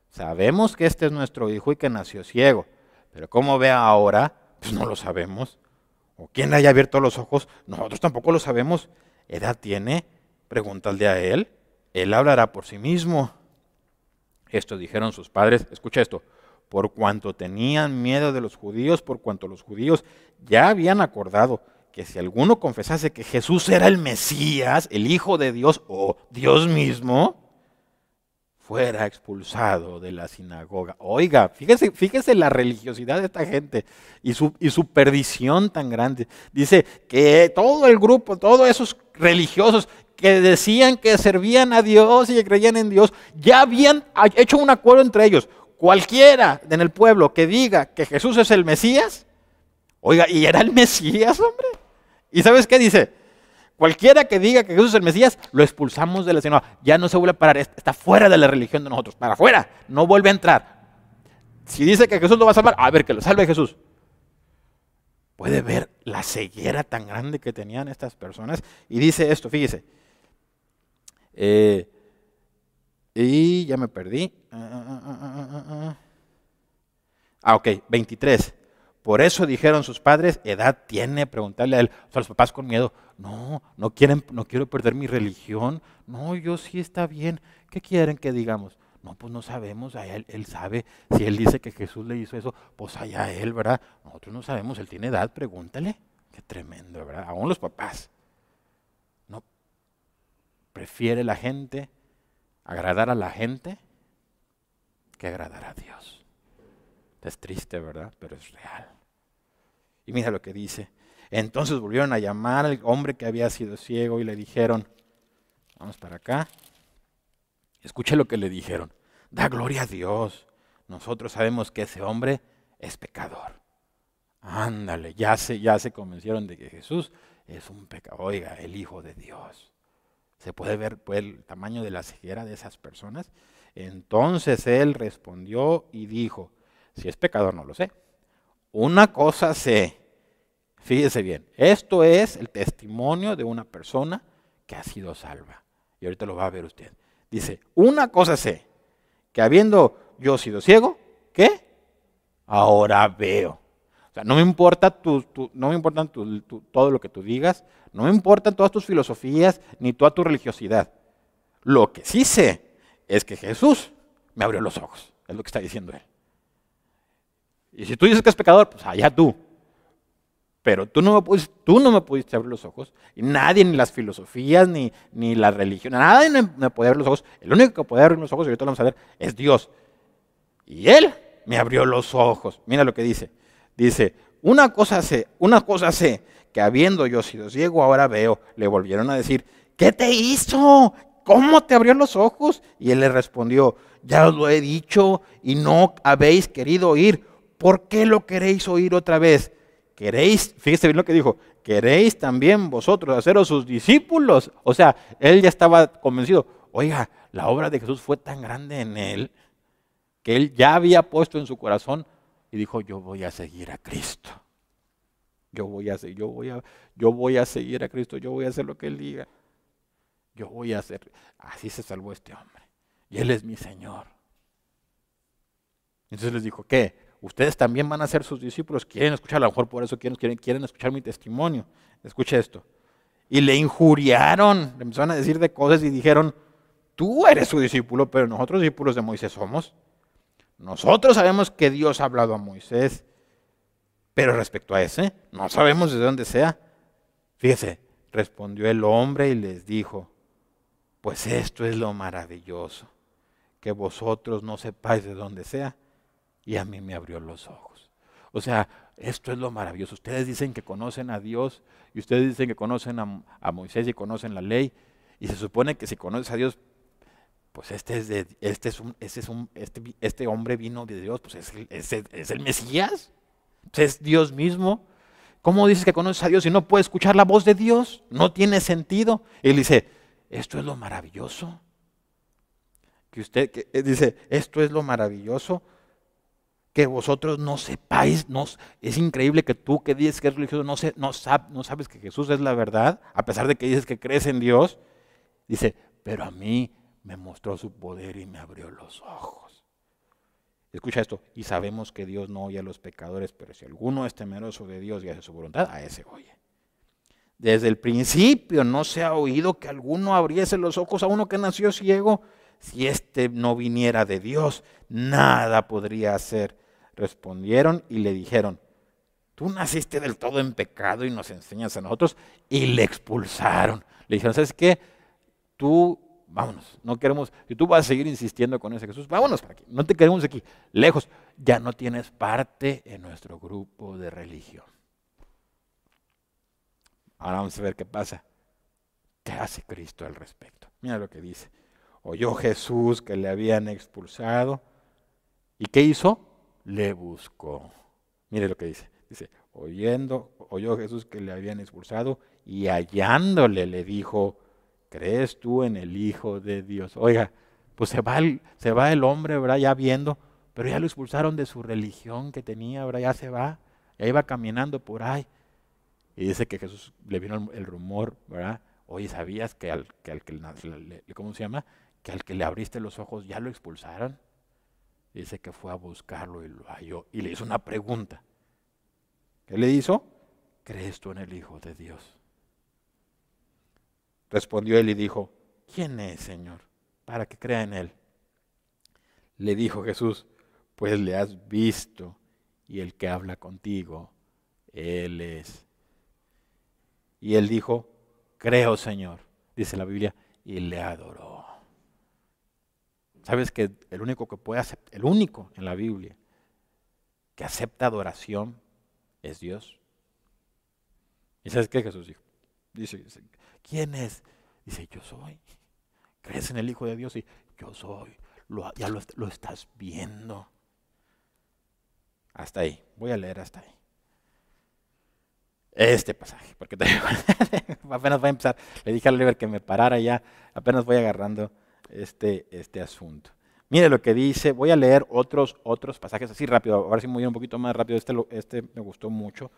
sabemos que este es nuestro hijo y que nació ciego, pero ¿cómo ve ahora? Pues no lo sabemos. ¿O quién le haya abierto los ojos? Nosotros tampoco lo sabemos. ¿Edad tiene? Pregúntale a él. Él hablará por sí mismo. Esto dijeron sus padres. Escucha esto. Por cuanto tenían miedo de los judíos, por cuanto los judíos ya habían acordado que si alguno confesase que Jesús era el Mesías, el Hijo de Dios o Dios mismo, fuera expulsado de la sinagoga. Oiga, fíjese, fíjese la religiosidad de esta gente y su, y su perdición tan grande. Dice que todo el grupo, todos esos religiosos que decían que servían a Dios y que creían en Dios, ya habían hecho un acuerdo entre ellos. Cualquiera en el pueblo que diga que Jesús es el Mesías, oiga, y era el Mesías, hombre. ¿Y sabes qué dice? Cualquiera que diga que Jesús es el Mesías, lo expulsamos de la sinagoga. Ya no se vuelve a parar, está fuera de la religión de nosotros, para afuera, no vuelve a entrar. Si dice que Jesús lo va a salvar, a ver, que lo salve Jesús. Puede ver la ceguera tan grande que tenían estas personas. Y dice esto, fíjese. Eh, y ya me perdí. Ah, ah, ah, ah, ok, 23. Por eso dijeron sus padres, edad tiene, preguntarle a él. O sea, los papás con miedo, no, no quieren, no quiero perder mi religión. No, yo sí está bien. ¿Qué quieren que digamos? No, pues no sabemos, él, él sabe, si él dice que Jesús le hizo eso, pues allá él, ¿verdad? Nosotros no sabemos, él tiene edad, pregúntale. Qué tremendo, ¿verdad? Aún los papás. No, prefiere la gente agradar a la gente que agradar a Dios. Es triste, ¿verdad? Pero es real. Y mira lo que dice. Entonces volvieron a llamar al hombre que había sido ciego y le dijeron, vamos para acá. Escuche lo que le dijeron. Da gloria a Dios. Nosotros sabemos que ese hombre es pecador. Ándale, ya se, ya se convencieron de que Jesús es un pecador. Oiga, el Hijo de Dios. Se puede ver pues, el tamaño de la ceguera de esas personas. Entonces él respondió y dijo, si es pecador no lo sé. Una cosa sé, fíjese bien, esto es el testimonio de una persona que ha sido salva. Y ahorita lo va a ver usted. Dice, una cosa sé, que habiendo yo sido ciego, ¿qué? Ahora veo. O sea, no me importa, tu, no me todo lo que tú digas, no me importan todas tus filosofías ni toda tu religiosidad. Lo que sí sé es que Jesús me abrió los ojos, es lo que está diciendo él. Y si tú dices que es pecador, pues allá tú. Pero tú no me pudiste, tú no me pudiste abrir los ojos. Y nadie, ni las filosofías, ni, ni la religión, nadie me, me puede abrir los ojos. El único que puede abrir los ojos, y ahorita lo vamos a ver, es Dios. Y Él me abrió los ojos. Mira lo que dice. Dice, una cosa sé, una cosa sé, que habiendo yo sido ciego, ahora veo. Le volvieron a decir, ¿qué te hizo? ¿Cómo te abrió los ojos? Y él le respondió, ya os lo he dicho y no habéis querido oír. ¿Por qué lo queréis oír otra vez? ¿Queréis, fíjese bien lo que dijo, queréis también vosotros haceros sus discípulos? O sea, él ya estaba convencido, oiga, la obra de Jesús fue tan grande en él que él ya había puesto en su corazón y dijo, yo voy a seguir a Cristo. Yo voy a, yo voy a, yo voy a seguir a Cristo, yo voy a hacer lo que Él diga. Yo voy a hacer. Así se salvó este hombre. Y Él es mi Señor. Entonces les dijo, ¿qué? Ustedes también van a ser sus discípulos. Quieren escuchar, a lo mejor por eso quieren, quieren, escuchar mi testimonio. Escuche esto. Y le injuriaron, le empezaron a decir de cosas y dijeron, tú eres su discípulo, pero nosotros discípulos de Moisés somos. Nosotros sabemos que Dios ha hablado a Moisés, pero respecto a ese, no sabemos de dónde sea. Fíjese, respondió el hombre y les dijo, pues esto es lo maravilloso, que vosotros no sepáis de dónde sea, y a mí me abrió los ojos. O sea, esto es lo maravilloso. Ustedes dicen que conocen a Dios y ustedes dicen que conocen a, Moisés y conocen la ley, y se supone que si conoces a Dios, pues este es de, este es un, este es un, este, este hombre vino de Dios, pues es, es, el Mesías, pues es Dios mismo. ¿Cómo dices que conoces a Dios y no puedes escuchar la voz de Dios? No tiene sentido. él dice, esto es lo maravilloso. Que usted eh, dice, esto es lo maravilloso que vosotros no sepáis, es increíble que tú que dices que es religioso no, no, no sabes que Jesús es la verdad, a pesar de que dices que crees en Dios. Dice, pero a mí me mostró su poder y me abrió los ojos. Escucha esto, y sabemos que Dios no oye a los pecadores, pero si alguno es temeroso de Dios y hace su voluntad, a ese oye. Desde el principio no se ha oído que alguno abriese los ojos a uno que nació ciego. Si éste no viniera de Dios, nada podría hacer. Respondieron y le dijeron, tú naciste del todo en pecado y nos enseñas a nosotros. Y le expulsaron. Le dijeron, ¿sabes qué? Tú vámonos, no queremos, si tú vas a seguir insistiendo con ese Jesús, vámonos para aquí, no te queremos aquí, lejos, ya no tienes parte en nuestro grupo de religión. Ahora vamos a ver qué pasa. ¿Qué hace Cristo al respecto? Mira lo que dice. Oyó Jesús que le habían expulsado. ¿Y qué hizo? Le buscó. Mire lo que dice. Dice, oyendo, oyó Jesús que le habían expulsado y hallándole le dijo, ¿crees tú en el Hijo de Dios? Oiga, pues se va el, se va el hombre, ¿verdad? Ya viendo, pero ya lo expulsaron de su religión que tenía, ¿verdad? Ya se va, ya iba caminando por ahí. Y dice que Jesús le vino el, rumor, ¿verdad? Oye, ¿sabías que al que, al que ¿cómo se llama? Que al que le abriste los ojos ya lo expulsaron. Dice que fue a buscarlo y lo halló. Y le hizo una pregunta. ¿Qué le hizo? ¿Crees tú en el Hijo de Dios? Respondió él y dijo, ¿quién es, Señor? Para que crea en él. Le dijo Jesús, pues le has visto y el que habla contigo, él es. Y él dijo, creo, Señor, dice la Biblia, y le adoró. ¿Sabes que el único que puede aceptar, el único en la Biblia que acepta adoración es Dios? ¿Y sabes qué Jesús dijo? Dice, ¿quién es? Dice, yo soy. ¿Crees en el Hijo de Dios? Y yo soy. ya lo, lo estás viendo. Hasta ahí. Voy a leer hasta ahí este pasaje, porque apenas voy a empezar. Le dije al Oliver que me parara ya, apenas voy agarrando este, este asunto. Mire lo que dice, voy a leer otros, otros pasajes así rápido, a ver si voy un poquito más rápido, este, este me gustó mucho.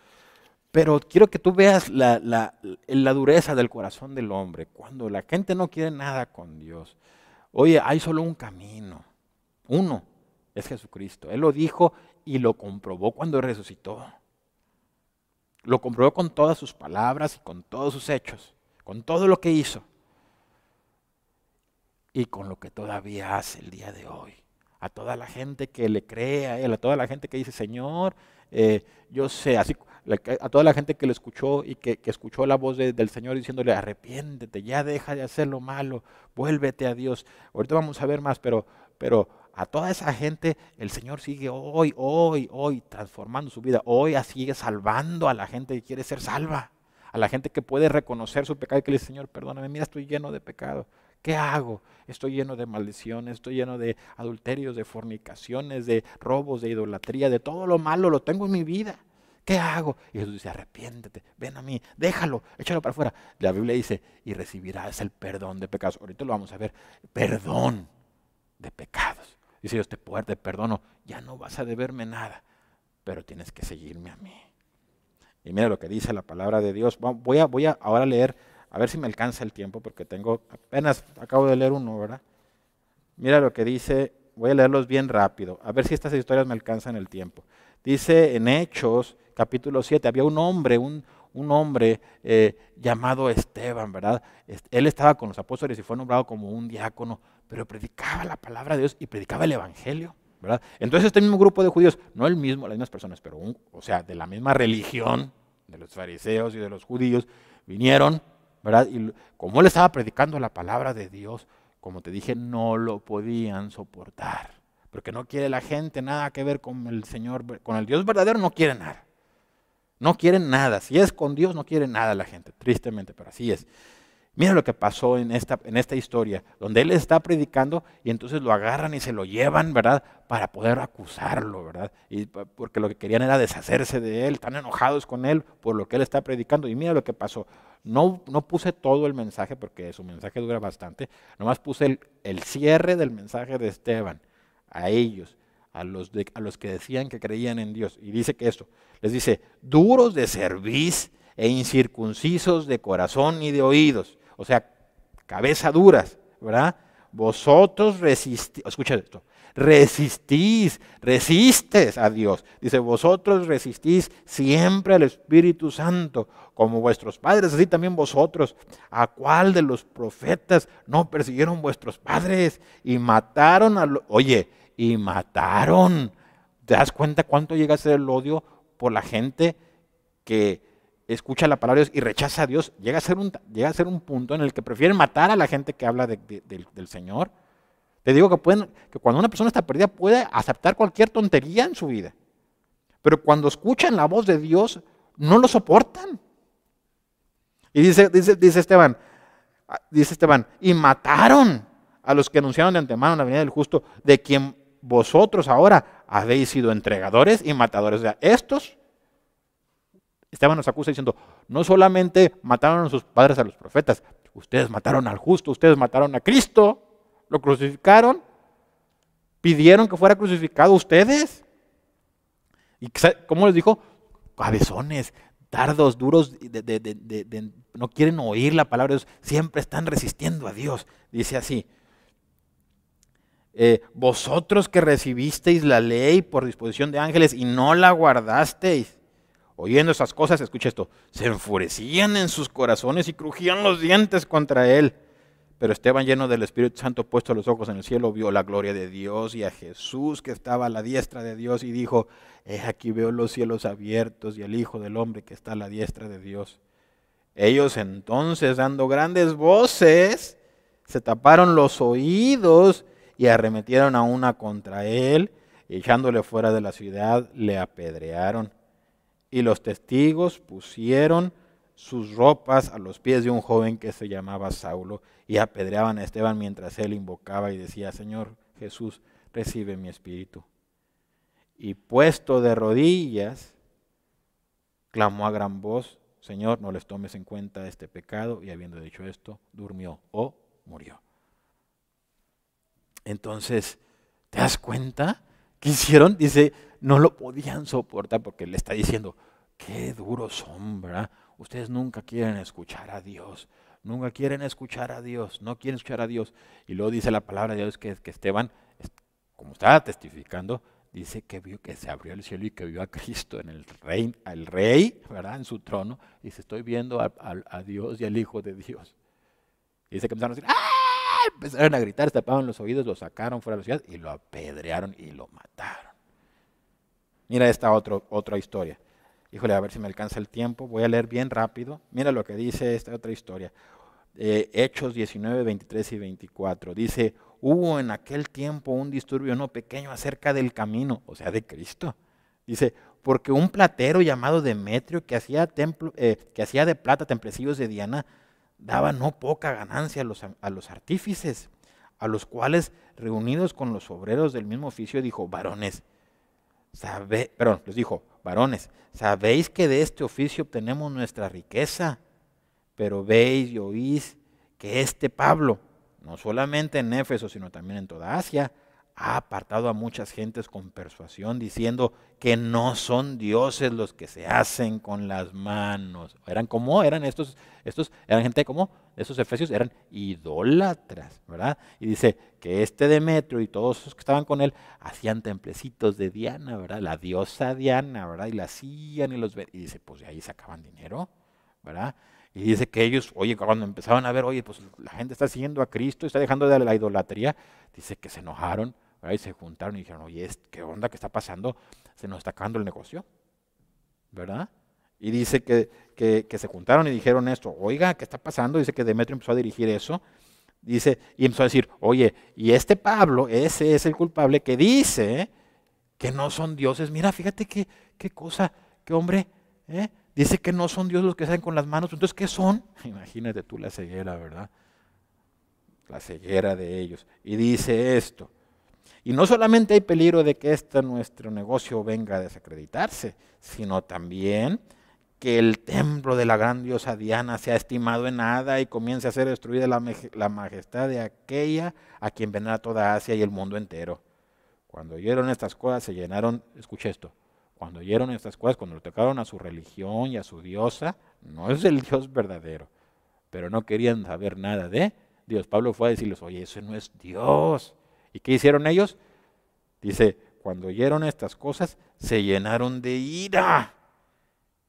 Pero quiero que tú veas la, la, la dureza del corazón del hombre, cuando la gente no quiere nada con Dios. Oye, hay solo un camino, uno, es Jesucristo. Él lo dijo y lo comprobó cuando resucitó. Lo comprobó con todas sus palabras y con todos sus hechos, con todo lo que hizo y con lo que todavía hace el día de hoy. A toda la gente que le cree a Él, a toda la gente que dice, Señor, eh, yo sé, así, a toda la gente que le escuchó y que, escuchó la voz del Señor diciéndole, arrepiéntete, ya deja de hacer lo malo, vuélvete a Dios. Ahorita vamos a ver más, pero, pero a toda esa gente el Señor sigue hoy, hoy, hoy transformando su vida. Hoy sigue salvando a la gente que quiere ser salva. A la gente que puede reconocer su pecado y que le dice, Señor, perdóname, mira, estoy lleno de pecado. ¿Qué hago? Estoy lleno de maldiciones, estoy lleno de adulterios, de fornicaciones, de robos, de idolatría, de todo lo malo, lo tengo en mi vida. ¿Qué hago? Y Jesús dice, arrepiéntete, ven a mí, déjalo, échalo para afuera. La Biblia dice, y recibirás el perdón de pecados. Ahorita lo vamos a ver, perdón de pecados. Dice Dios, te, te perdono, ya no vas a deberme nada, pero tienes que seguirme a mí. Y mira lo que dice la palabra de Dios. Voy a, voy a ahora leer, a ver si me alcanza el tiempo, porque tengo, apenas acabo de leer uno, ¿verdad? Mira lo que dice, voy a leerlos bien rápido, a ver si estas historias me alcanzan el tiempo. Dice en Hechos, capítulo 7, había un hombre, un, un hombre eh, llamado Esteban, ¿verdad? Él estaba con los apóstoles y fue nombrado como un diácono pero predicaba la palabra de Dios y predicaba el Evangelio. ¿verdad? Entonces este mismo grupo de judíos, no el mismo, las mismas personas, pero o sea, de la misma religión, de los fariseos y de los judíos, vinieron, Y como él estaba predicando la palabra de Dios, como te dije, no lo podían soportar. Porque no quiere la gente nada que ver con el Señor, con el Dios verdadero, no quiere nada. No quieren nada. Si es con Dios, no quiere nada la gente, tristemente, pero así es. Mira lo que pasó en esta, en esta historia, donde él está predicando y entonces lo agarran y se lo llevan, ¿verdad? Para poder acusarlo, ¿verdad? Y porque lo que querían era deshacerse de él, están enojados con él por lo que él está predicando. Y mira lo que pasó. No, no puse todo el mensaje porque su mensaje dura bastante, nomás puse el, cierre del mensaje de Esteban a ellos, a los, a los que decían que creían en Dios. Y dice que esto, les dice, duros de cerviz e incircuncisos de corazón y de oídos o sea, cabeza duras, ¿verdad? Vosotros resistís, escucha esto, resistís, resistes a Dios. Dice, vosotros resistís siempre al Espíritu Santo, como vuestros padres, así también vosotros. ¿A cuál de los profetas no persiguieron vuestros padres y mataron a los... Oye, y mataron. ¿Te das cuenta cuánto llega a ser el odio por la gente que escucha la palabra de Dios y rechaza a Dios, llega a ser un, llega a ser un punto en el que prefieren matar a la gente que habla del Señor. Te digo que, pueden, que cuando una persona está perdida puede aceptar cualquier tontería en su vida. Pero cuando escuchan la voz de Dios, no lo soportan. Y dice, dice, dice Esteban, dice Esteban, y mataron a los que anunciaron de antemano la venida del justo, de quien vosotros ahora habéis sido entregadores y matadores. O sea, estos Esteban nos acusa diciendo, no solamente mataron a sus padres a los profetas, ustedes mataron al justo, ustedes mataron a Cristo, lo crucificaron, pidieron que fuera crucificado ustedes. ¿Y cómo les dijo? Cabezones, tardos, duros, no quieren oír la palabra de Dios, siempre están resistiendo a Dios. Dice así, eh, vosotros que recibisteis la ley por disposición de ángeles y no la guardasteis, Oyendo esas cosas, escucha esto, se enfurecían en sus corazones y crujían los dientes contra él. Pero Esteban, lleno del Espíritu Santo, puesto los ojos en el cielo, vio la gloria de Dios y a Jesús que estaba a la diestra de Dios y dijo, he aquí veo los cielos abiertos y al Hijo del Hombre que está a la diestra de Dios. Ellos entonces, dando grandes voces, se taparon los oídos y arremetieron a una contra él, y echándole fuera de la ciudad, le apedrearon y los testigos pusieron sus ropas a los pies de un joven que se llamaba Saulo y apedreaban a Esteban mientras él invocaba y decía, Señor Jesús, recibe mi espíritu. Y puesto de rodillas, clamó a gran voz, Señor, no les tomes en cuenta este pecado, y habiendo dicho esto, durmió o murió. Entonces, ¿te das cuenta? ¿Qué hicieron? Dice, no lo podían soportar porque le está diciendo, qué duro sombra. Ustedes nunca quieren escuchar a Dios. Nunca quieren escuchar a Dios. No quieren escuchar a Dios. Y luego dice la palabra de Dios que, que Esteban, como estaba testificando, dice que vio que se abrió el cielo y que vio a Cristo en el rey, al rey, ¿verdad? En su trono. Y dice, estoy viendo a, a Dios y al Hijo de Dios. Y dice que empezaron a decir, ¡ah! Empezaron a gritar, se tapaban los oídos, lo sacaron fuera de la ciudad y lo apedrearon y lo mataron. Mira esta otra historia. Híjole, a ver si me alcanza el tiempo. Voy a leer bien rápido. Mira lo que dice esta otra historia. Eh, Hechos 19, 23 y 24. Dice, hubo en aquel tiempo un disturbio no pequeño acerca del camino, o sea, de Cristo. Dice, porque un platero llamado Demetrio que hacía, templo, eh, que hacía de plata templecillos de Diana, daba no poca ganancia a los, a los artífices, a los cuales, reunidos con los obreros del mismo oficio, dijo, varones, perdón, les dijo, varones, sabéis que de este oficio obtenemos nuestra riqueza, pero veis y oís que este Pablo, no solamente en Éfeso, sino también en toda Asia, ha apartado a muchas gentes con persuasión, diciendo que no son dioses los que se hacen con las manos. Eran como, eran estos, estos, eran gente como, esos efesios eran idólatras, ¿verdad? Y dice que este Demetrio y todos los que estaban con él hacían templecitos de Diana, ¿verdad? La diosa Diana, ¿verdad? Y la hacían y los y dice, pues de ahí sacaban dinero, ¿verdad? Y dice que ellos, oye, cuando empezaban a ver, oye, pues la gente está siguiendo a Cristo, está dejando de la idolatría, dice que se enojaron y se juntaron y dijeron, oye, ¿qué onda que está pasando? Se nos está acabando el negocio, ¿verdad? Y dice que, que, se juntaron y dijeron esto, oiga, ¿qué está pasando? Dice que Demetrio empezó a dirigir eso. Dice, y empezó a decir, oye, y este Pablo, ese es el culpable que dice que no son dioses. Mira, fíjate qué, qué cosa, qué hombre, ¿eh? dice que no son dioses los que salen con las manos. Entonces, ¿qué son? Imagínate tú la ceguera, ¿verdad? La ceguera de ellos. Y dice esto, y no solamente hay peligro de que este nuestro negocio venga a desacreditarse, sino también que el templo de la gran diosa Diana sea estimado en nada y comience a ser destruida la, majestad de aquella a quien venera toda Asia y el mundo entero. Cuando oyeron estas cosas se llenaron, escuche esto, cuando oyeron estas cosas, cuando le tocaron a su religión y a su diosa, no es el Dios verdadero, pero no querían saber nada de Dios. Pablo fue a decirles, oye, eso no es Dios. ¿Y qué hicieron ellos? Dice, cuando oyeron estas cosas, se llenaron de ira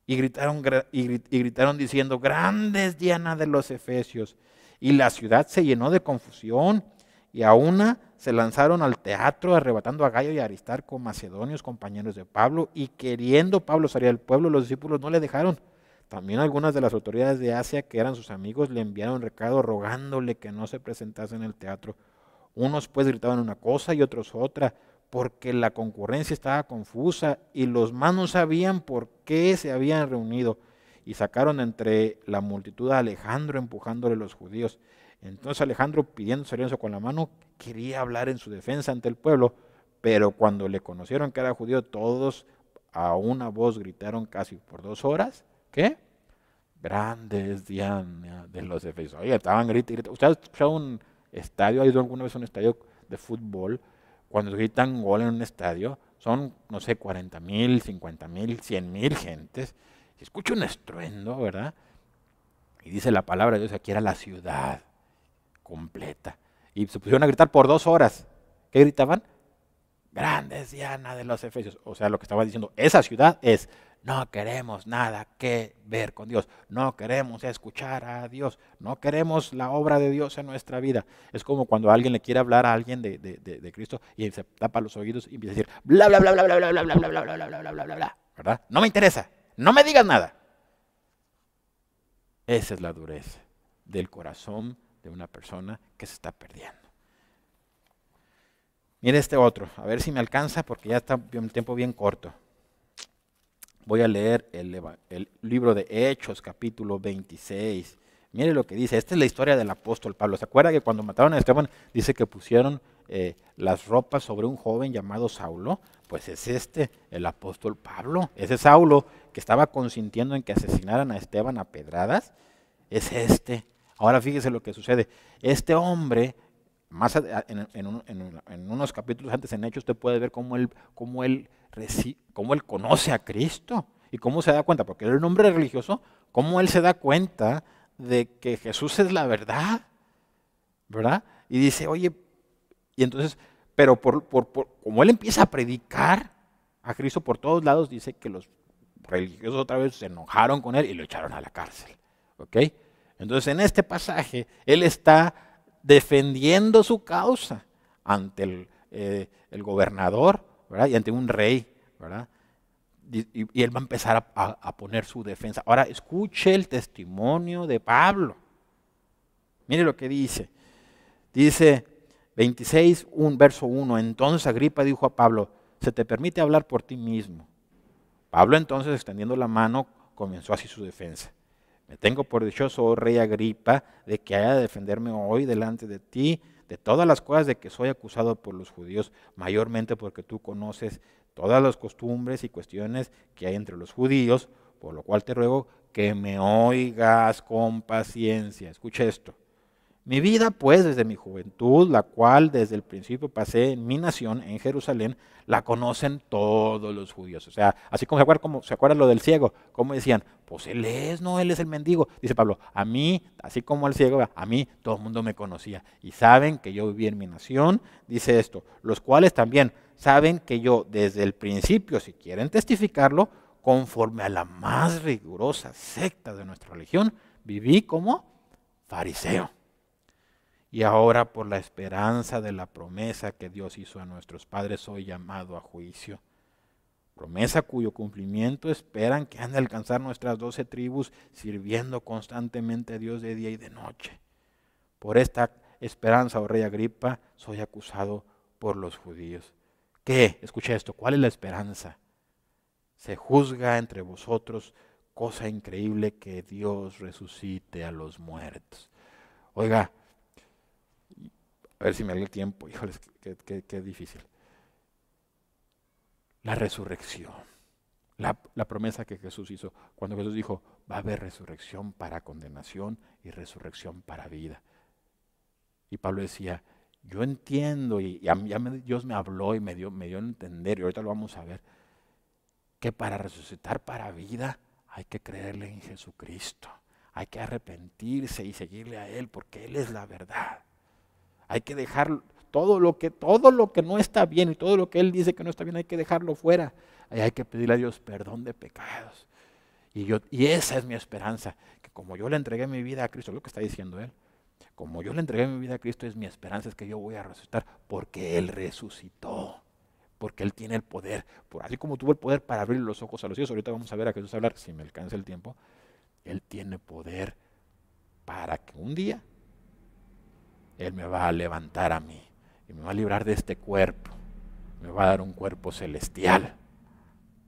y gritaron, y gritaron diciendo, grandes Diana de los Efesios. Y la ciudad se llenó de confusión y a una se lanzaron al teatro arrebatando a Gallo y a Aristarco, macedonios, compañeros de Pablo, y queriendo Pablo salir del pueblo, los discípulos no le dejaron. También algunas de las autoridades de Asia, que eran sus amigos, le enviaron recado rogándole que no se presentase en el teatro. Unos pues gritaban una cosa y otros otra, porque la concurrencia estaba confusa y los más no sabían por qué se habían reunido. Y sacaron entre la multitud a Alejandro empujándole los judíos. Entonces Alejandro, pidiendo silencio con la mano, quería hablar en su defensa ante el pueblo, pero cuando le conocieron que era judío, todos a una voz gritaron casi por dos horas, ¿qué? Grandes Diana de los Efesios. Oye, estaban gritando. ¿Usted ha escuchado un estadio, ha ido alguna vez a un estadio de fútbol, cuando gritan gol en un estadio, son, no sé, 40 mil, 50 mil, 100 mil gentes, y escucha un estruendo, ¿verdad? Y dice la palabra de Dios, aquí era la ciudad completa. Y se pusieron a gritar por dos horas. ¿Qué gritaban? Grandes Diana de los Efesios. O sea, lo que estaba diciendo, esa ciudad es no queremos nada que ver con Dios. No queremos escuchar a Dios. No queremos la obra de Dios en nuestra vida. Es como cuando alguien le quiere hablar a alguien de, de, Cristo y se tapa los oídos y empieza a decir bla bla bla bla bla bla bla bla bla bla bla bla bla bla bla bla ¿verdad? No me interesa. No me digas nada. Esa es la dureza del corazón de una persona que se está perdiendo. Mire este otro, a ver si me alcanza porque ya está un tiempo bien corto. Voy a leer el, libro de Hechos, capítulo 26. Mire lo que dice. Esta es la historia del apóstol Pablo. ¿Se acuerda que cuando mataron a Esteban dice que pusieron eh, las ropas sobre un joven llamado Saulo? Pues es este, el apóstol Pablo. Ese Saulo que estaba consintiendo en que asesinaran a Esteban a pedradas. Es este. Ahora fíjese lo que sucede. Este hombre, más en, unos capítulos antes en Hechos, usted puede ver cómo él, cómo, él, cómo él conoce a Cristo y cómo se da cuenta, porque es un hombre religioso, cómo él se da cuenta de que Jesús es la verdad, ¿verdad? Y dice, oye, y entonces, pero por, como él empieza a predicar a Cristo por todos lados, dice que los religiosos otra vez se enojaron con él y lo echaron a la cárcel, ¿ok? Entonces en este pasaje él está defendiendo su causa ante el, eh, gobernador, ¿verdad? Y ante un rey, y, él va a empezar a, poner su defensa. Ahora escuche el testimonio de Pablo. Mire lo que dice. Dice 26, un, verso 1. Entonces Agripa dijo a Pablo, se te permite hablar por ti mismo. Pablo entonces, extendiendo la mano, comenzó así su defensa. Me tengo por dichoso, oh rey Agripa, de que haya de defenderme hoy delante de ti de todas las cosas de que soy acusado por los judíos, mayormente porque tú conoces todas las costumbres y cuestiones que hay entre los judíos, por lo cual te ruego que me oigas con paciencia. Escucha esto. Mi vida, pues, desde mi juventud, la cual desde el principio pasé en mi nación, en Jerusalén, la conocen todos los judíos. O sea, así como se acuerdan, como, ¿se lo del ciego, como decían, pues él es, no, él es el mendigo. Dice Pablo, a mí, así como el ciego, a mí todo el mundo me conocía. Y saben que yo viví en mi nación, dice esto, los cuales también saben que yo desde el principio, si quieren testificarlo, conforme a la más rigurosa secta de nuestra religión, viví como fariseo y ahora por la esperanza de la promesa que Dios hizo a nuestros padres soy llamado a juicio. Promesa cuyo cumplimiento esperan que han de alcanzar nuestras doce tribus sirviendo constantemente a Dios de día y de noche. Por esta esperanza, oh rey Agripa, soy acusado por los judíos. ¿Qué? Escucha esto, ¿cuál es la esperanza? Se juzga entre vosotros cosa increíble que Dios resucite a los muertos. Oiga, a ver si me da el tiempo. Híjoles, qué, difícil. La resurrección. La, promesa que Jesús hizo. Cuando Jesús dijo, va a haber resurrección para condenación y resurrección para vida. Y Pablo decía, yo entiendo, y ya, Dios me habló y me dio, me dio a entender, y ahorita lo vamos a ver, que para resucitar para vida hay que creerle en Jesucristo. Hay que arrepentirse y seguirle a Él, porque Él es la verdad. Hay que dejar todo lo que, todo lo que no está bien y todo lo que Él dice que no está bien, hay que dejarlo fuera. Y hay que pedirle a Dios perdón de pecados. Y, yo, y esa es mi esperanza, que como yo le entregué mi vida a Cristo, lo que está diciendo Él, como yo le entregué mi vida a Cristo, es mi esperanza, es que yo voy a resucitar porque Él resucitó, porque Él tiene el poder, por, así como tuvo el poder para abrir los ojos a los ciegos, ahorita vamos a ver a Jesús hablar, si me alcanza el tiempo, Él tiene poder para que un día él me va a levantar a mí y me va a librar de este cuerpo. Me va a dar un cuerpo celestial.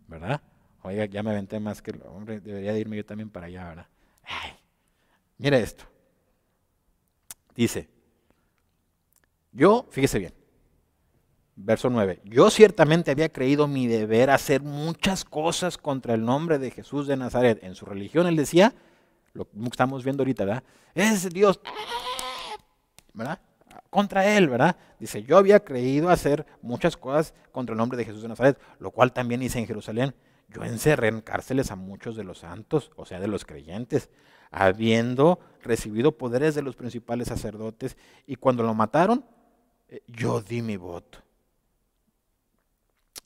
¿Verdad? Oiga, ya me aventé más que el hombre, debería de irme yo también para allá, ¿verdad? Mira esto. Dice, yo, fíjese bien, verso 9, yo ciertamente había creído mi deber hacer muchas cosas contra el nombre de Jesús de Nazaret. En su religión él decía, lo que estamos viendo ahorita, ¿verdad? Es Dios, ¿verdad? Contra él, ¿verdad? Dice, yo había creído hacer muchas cosas contra el nombre de Jesús de Nazaret, lo cual también hice en Jerusalén. Yo encerré en cárceles a muchos de los santos, o sea, de los creyentes, habiendo recibido poderes de los principales sacerdotes, y cuando lo mataron, eh, yo di mi voto.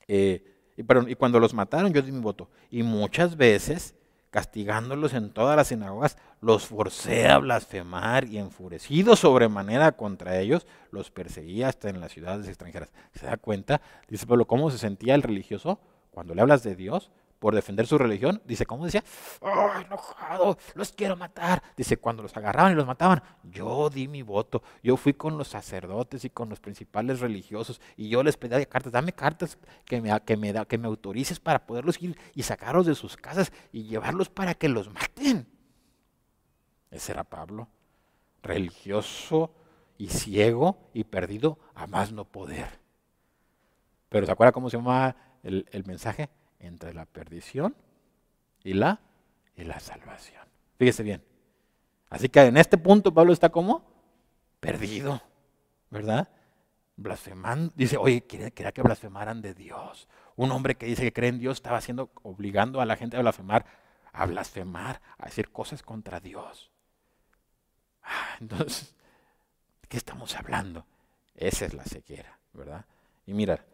Eh, y, y cuando los mataron, yo di mi voto. Y muchas veces castigándolos en todas las sinagogas, los forcé a blasfemar y enfurecido sobremanera contra ellos, los perseguía hasta en las ciudades extranjeras. ¿Se da cuenta? Dice Pablo, ¿cómo se sentía el religioso? Cuando le hablas de Dios, por defender su religión. Dice, ¿cómo decía? ¡Oh, enojado! Los quiero matar. Dice, cuando los agarraban y los mataban, yo di mi voto. Yo fui con los sacerdotes y con los principales religiosos y yo les pedía cartas, dame cartas que me, que me, da, que me autorices para poderlos ir y sacarlos de sus casas y llevarlos para que los maten. Ese era Pablo, religioso y ciego y perdido a más no poder. Pero ¿se acuerda cómo se llama el, el mensaje? Entre la perdición y la, y la salvación. Fíjese bien. Así que en este punto Pablo está como perdido, ¿verdad? Blasfemando. Dice, oye, quería, que blasfemaran de Dios. Un hombre que dice que cree en Dios estaba haciendo, obligando a la gente a blasfemar, a blasfemar, a decir cosas contra Dios. Ah, entonces, ¿de qué estamos hablando? Esa es la ceguera, ¿verdad? Y mira,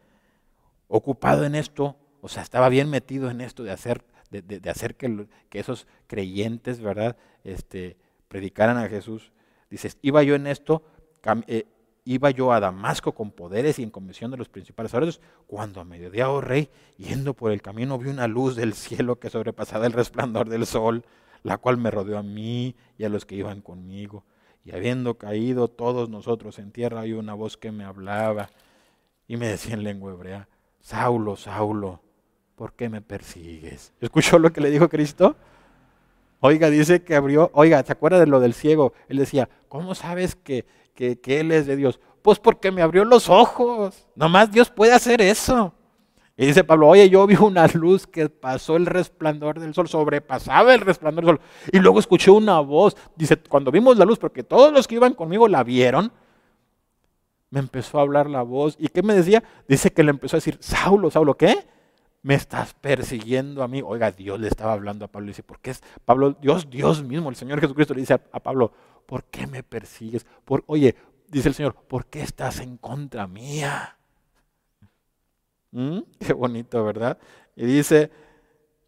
ocupado en esto, o sea, estaba bien metido en esto de hacer, de, hacer que, que, esos creyentes, ¿verdad?, este, predicaran a Jesús. Dices, iba yo en esto, eh, iba yo a Damasco con poderes y en comisión de los principales sacerdotes, cuando a mediodía, oh rey, yendo por el camino, vi una luz del cielo que sobrepasaba el resplandor del sol, la cual me rodeó a mí y a los que iban conmigo. Y habiendo caído todos nosotros en tierra, hay una voz que me hablaba y me decía en lengua hebrea, Saulo, Saulo, ¿por qué me persigues? ¿Escuchó lo que le dijo Cristo? Oiga, dice que abrió, oiga, ¿se acuerda de lo del ciego? Él decía, ¿cómo sabes que, que, Él es de Dios? Pues porque me abrió los ojos. Nomás Dios puede hacer eso. Y dice Pablo, oye, yo vi una luz que pasó el resplandor del sol, sobrepasaba el resplandor del sol. Y luego escuché una voz. Dice, cuando vimos la luz, porque todos los que iban conmigo la vieron, me empezó a hablar la voz. ¿Y qué me decía? Dice que le empezó a decir, Saulo, Saulo, ¿qué? Me estás persiguiendo a mí. Oiga, Dios le estaba hablando a Pablo y dice, ¿por qué es Pablo? Dios, Dios mismo, el Señor Jesucristo le dice a, Pablo, ¿por qué me persigues? Por, oye, dice el Señor, ¿por qué estás en contra mía? ¿Mm? Qué bonito, ¿verdad? Y dice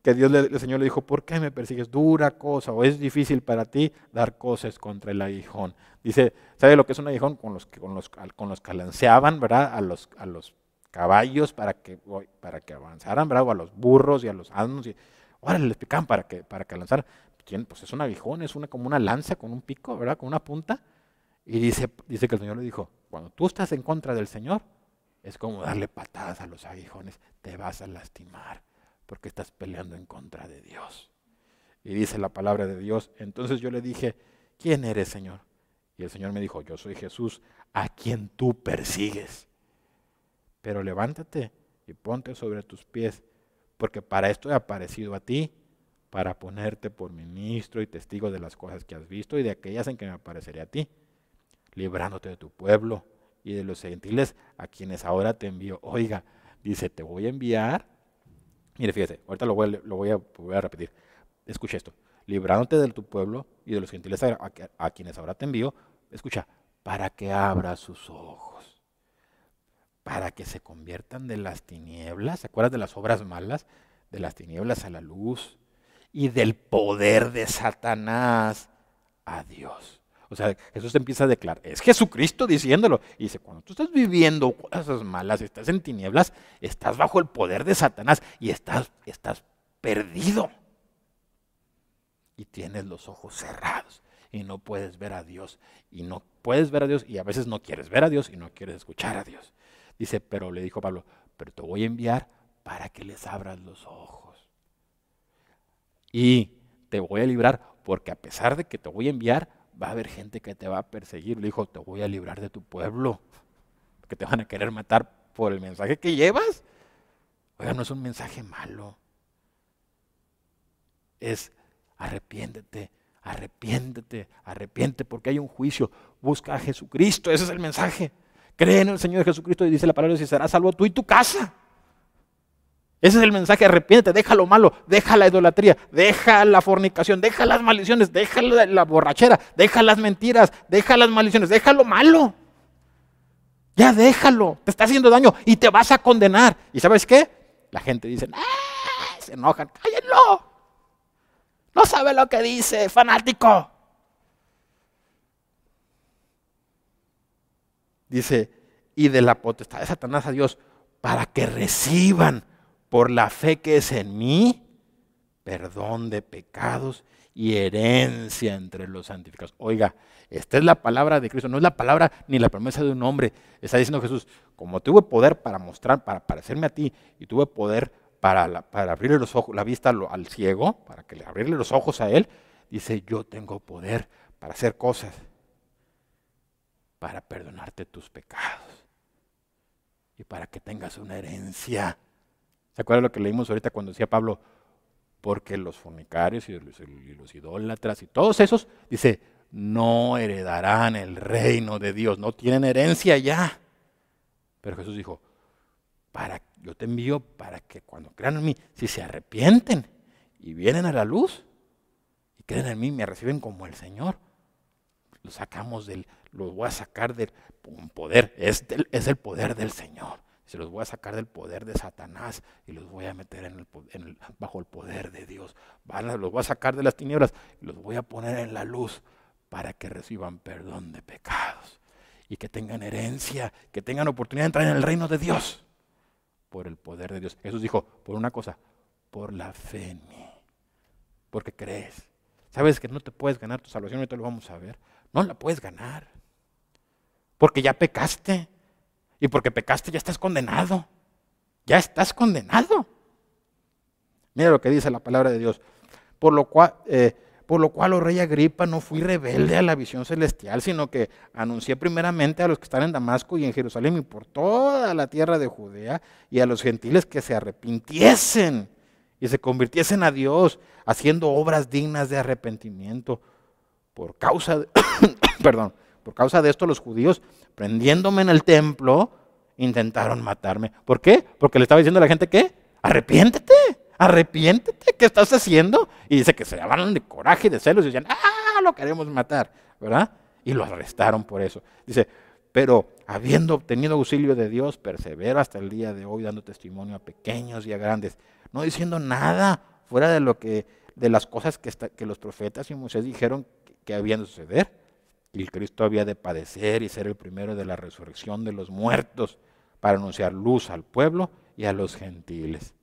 que Dios, el Señor le dijo, ¿por qué me persigues? Dura cosa, o es difícil para ti dar cosas contra el aguijón. Dice, ¿sabe lo que es un aguijón? Con los, con los, con los que lanceaban, ¿verdad? A los, a los caballos para que, para que avanzaran, bravo, a los burros y a los asnos. Y, órale, les picaban para que, para que lanzaran. Pues es un aguijón, es una, como una lanza con un pico, ¿verdad? Con una punta. Y dice, dice que el Señor le dijo, cuando tú estás en contra del Señor, es como darle patadas a los aguijones, te vas a lastimar, porque estás peleando en contra de Dios. Y dice la palabra de Dios, entonces yo le dije, ¿quién eres, Señor? Y el Señor me dijo, yo soy Jesús, a quien tú persigues. Pero levántate y ponte sobre tus pies, porque para esto he aparecido a ti, para ponerte por ministro y testigo de las cosas que has visto y de aquellas en que me apareceré a ti, librándote de tu pueblo y de los gentiles a quienes ahora te envío. Oiga, dice, te voy a enviar. Mire, fíjese, ahorita lo voy, a, a, repetir. Escucha esto. Librándote de tu pueblo y de los gentiles a quienes ahora te envío. Escucha, para que abra sus ojos para que se conviertan de las tinieblas, ¿se acuerdas de las obras malas? De las tinieblas a la luz y del poder de Satanás a Dios. O sea, Jesús empieza a declarar, es Jesucristo diciéndolo. Y dice, cuando tú estás viviendo cosas malas, estás en tinieblas, estás bajo el poder de Satanás y estás, estás perdido. Y tienes los ojos cerrados y no puedes ver a Dios. Y no puedes ver a Dios y a veces no quieres ver a Dios y no quieres escuchar a Dios. Dice, pero le dijo Pablo, pero te voy a enviar para que les abras los ojos. Y te voy a librar porque a pesar de que te voy a enviar, va a haber gente que te va a perseguir. Le dijo, te voy a librar de tu pueblo, que te van a querer matar por el mensaje que llevas. Oiga, no es un mensaje malo. Es arrepiéntete, arrepiéntete, arrepiéntete, porque hay un juicio. Busca a Jesucristo, ese es el mensaje. Cree en el Señor Jesucristo y dice la palabra y serás salvo tú y tu casa. Ese es el mensaje, arrepiéntete, deja lo malo, deja la idolatría, deja la fornicación, deja las maldiciones, deja la, borrachera, deja las mentiras, deja las maldiciones, deja lo malo. Ya déjalo, te está haciendo daño y te vas a condenar. ¿Y sabes qué? La gente dice, ¡Ah! se enojan, cállenlo. No sabe lo que dice, fanático. Dice, y de la potestad de Satanás a Dios, para que reciban por la fe que es en mí perdón de pecados y herencia entre los santificados. Oiga, esta es la palabra de Cristo, no es la palabra ni la promesa de un hombre. Está diciendo Jesús, como tuve poder para mostrar, para parecerme a ti, y tuve poder para, para abrirle los ojos, la vista al, ciego, para que le abrirle los ojos a él, dice, yo tengo poder para hacer cosas, para perdonarte tus pecados y para que tengas una herencia. ¿Se acuerdan lo que leímos ahorita cuando decía Pablo? Porque los fornicarios y los, y idólatras y todos esos, dice, no heredarán el reino de Dios, no tienen herencia ya. Pero Jesús dijo, para, yo te envío para que cuando crean en mí, si se arrepienten y vienen a la luz y creen en mí, me reciben como el Señor, los sacamos del, los voy a sacar del poder, es, es el poder del Señor. Se los voy a sacar del poder de Satanás y los voy a meter en el, bajo el poder de Dios. los voy a sacar de las tinieblas y los voy a poner en la luz para que reciban perdón de pecados y que tengan herencia, que tengan oportunidad de entrar en el reino de Dios por el poder de Dios. Jesús dijo, por una cosa, por la fe en mí, porque crees. Sabes que no te puedes ganar tu salvación, ahorita lo vamos a ver. No la puedes ganar, porque ya pecaste, y porque pecaste ya estás condenado, ya estás condenado. Mira lo que dice la palabra de Dios. Por lo cual, eh, por lo cual, oh rey Agripa, no fui rebelde a la visión celestial, sino que anuncié primeramente a los que están en Damasco y en Jerusalén y por toda la tierra de Judea y a los gentiles que se arrepintiesen y se convirtiesen a Dios, haciendo obras dignas de arrepentimiento. Por causa de, perdón, por causa de esto los judíos, prendiéndome en el templo, intentaron matarme. ¿Por qué? Porque le estaba diciendo a la gente que arrepiéntete arrepiéntete, ¿qué estás haciendo? Y dice que se llamaron de coraje y de celos y decían, ah, lo queremos matar, ¿verdad? Y lo arrestaron por eso. Dice, pero habiendo obtenido auxilio de Dios, persevero hasta el día de hoy dando testimonio a pequeños y a grandes, no diciendo nada fuera de lo que de las cosas que, que los profetas y Moisés dijeron que, que habían de suceder. Y Cristo había de padecer y ser el primero de la resurrección de los muertos para anunciar luz al pueblo y a los gentiles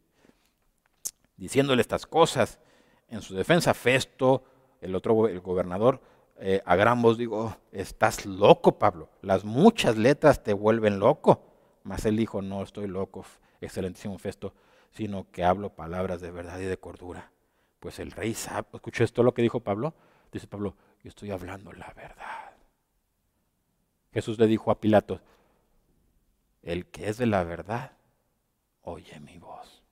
diciéndole estas cosas. En su defensa, Festo, el otro el gobernador, eh, a gran voz digo, estás loco, Pablo. Las muchas letras te vuelven loco. Mas él dijo, no estoy loco, excelentísimo Festo, sino que hablo palabras de verdad y de cordura. Pues el rey sabe, ¿escuchó esto lo que dijo Pablo? Dice Pablo, yo estoy hablando la verdad. Jesús le dijo a Pilato, el que es de la verdad, oye mi voz.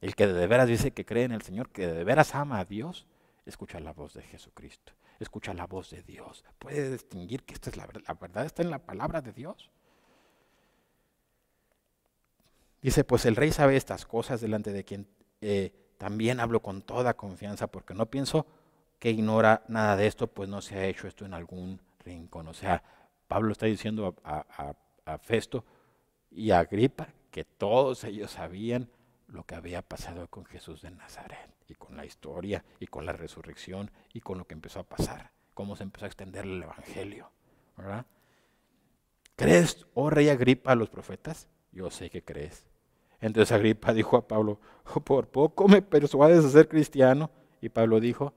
El que de veras dice que cree en el Señor, que de veras ama a Dios, escucha la voz de Jesucristo, escucha la voz de Dios. Puede distinguir que esta es la verdad, la verdad está en la palabra de Dios. Dice, pues el rey sabe estas cosas delante de quien eh, también hablo con toda confianza, porque no pienso que ignora nada de esto, pues no se ha hecho esto en algún rincón. O sea, Pablo está diciendo a, a Festo y a Agripa que todos ellos sabían lo que había pasado con Jesús de Nazaret y con la historia y con la resurrección y con lo que empezó a pasar, cómo se empezó a extender el Evangelio. ¿verdad? ¿Crees, oh rey Agripa, a los profetas? Yo sé que crees. Entonces Agripa dijo a Pablo, oh, por poco me persuades a ser cristiano. Y Pablo dijo,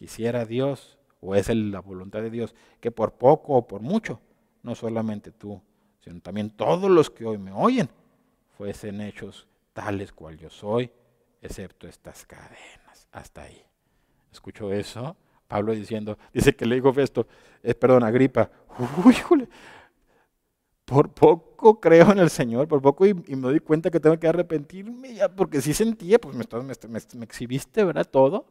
quisiera Dios, o es la voluntad de Dios, que por poco o por mucho, no solamente tú, sino también todos los que hoy me oyen, fuesen hechos tales cual yo soy, excepto estas cadenas. Hasta ahí. ¿Escucho eso? Pablo diciendo, dice que le dijo Festo, eh, perdón, Agripa, uy, por poco creo en el Señor, por poco y, me doy cuenta que tengo que arrepentirme ya, porque si sentía, pues me, exhibiste, ¿verdad? Todo.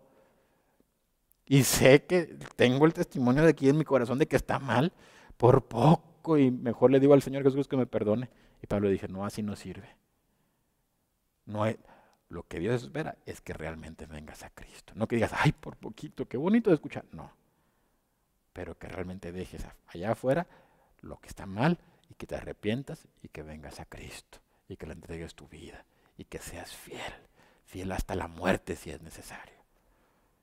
Y sé que tengo el testimonio de aquí en mi corazón de que está mal, por poco, y mejor le digo al Señor Jesús que me perdone. Y Pablo dije, no, así no sirve. No lo que Dios espera es que realmente vengas a Cristo. No que digas, ay, por poquito, qué bonito de escuchar. No. Pero que realmente dejes allá afuera lo que está mal y que te arrepientas y que vengas a Cristo y que le entregues tu vida y que seas fiel, fiel hasta la muerte si es necesario.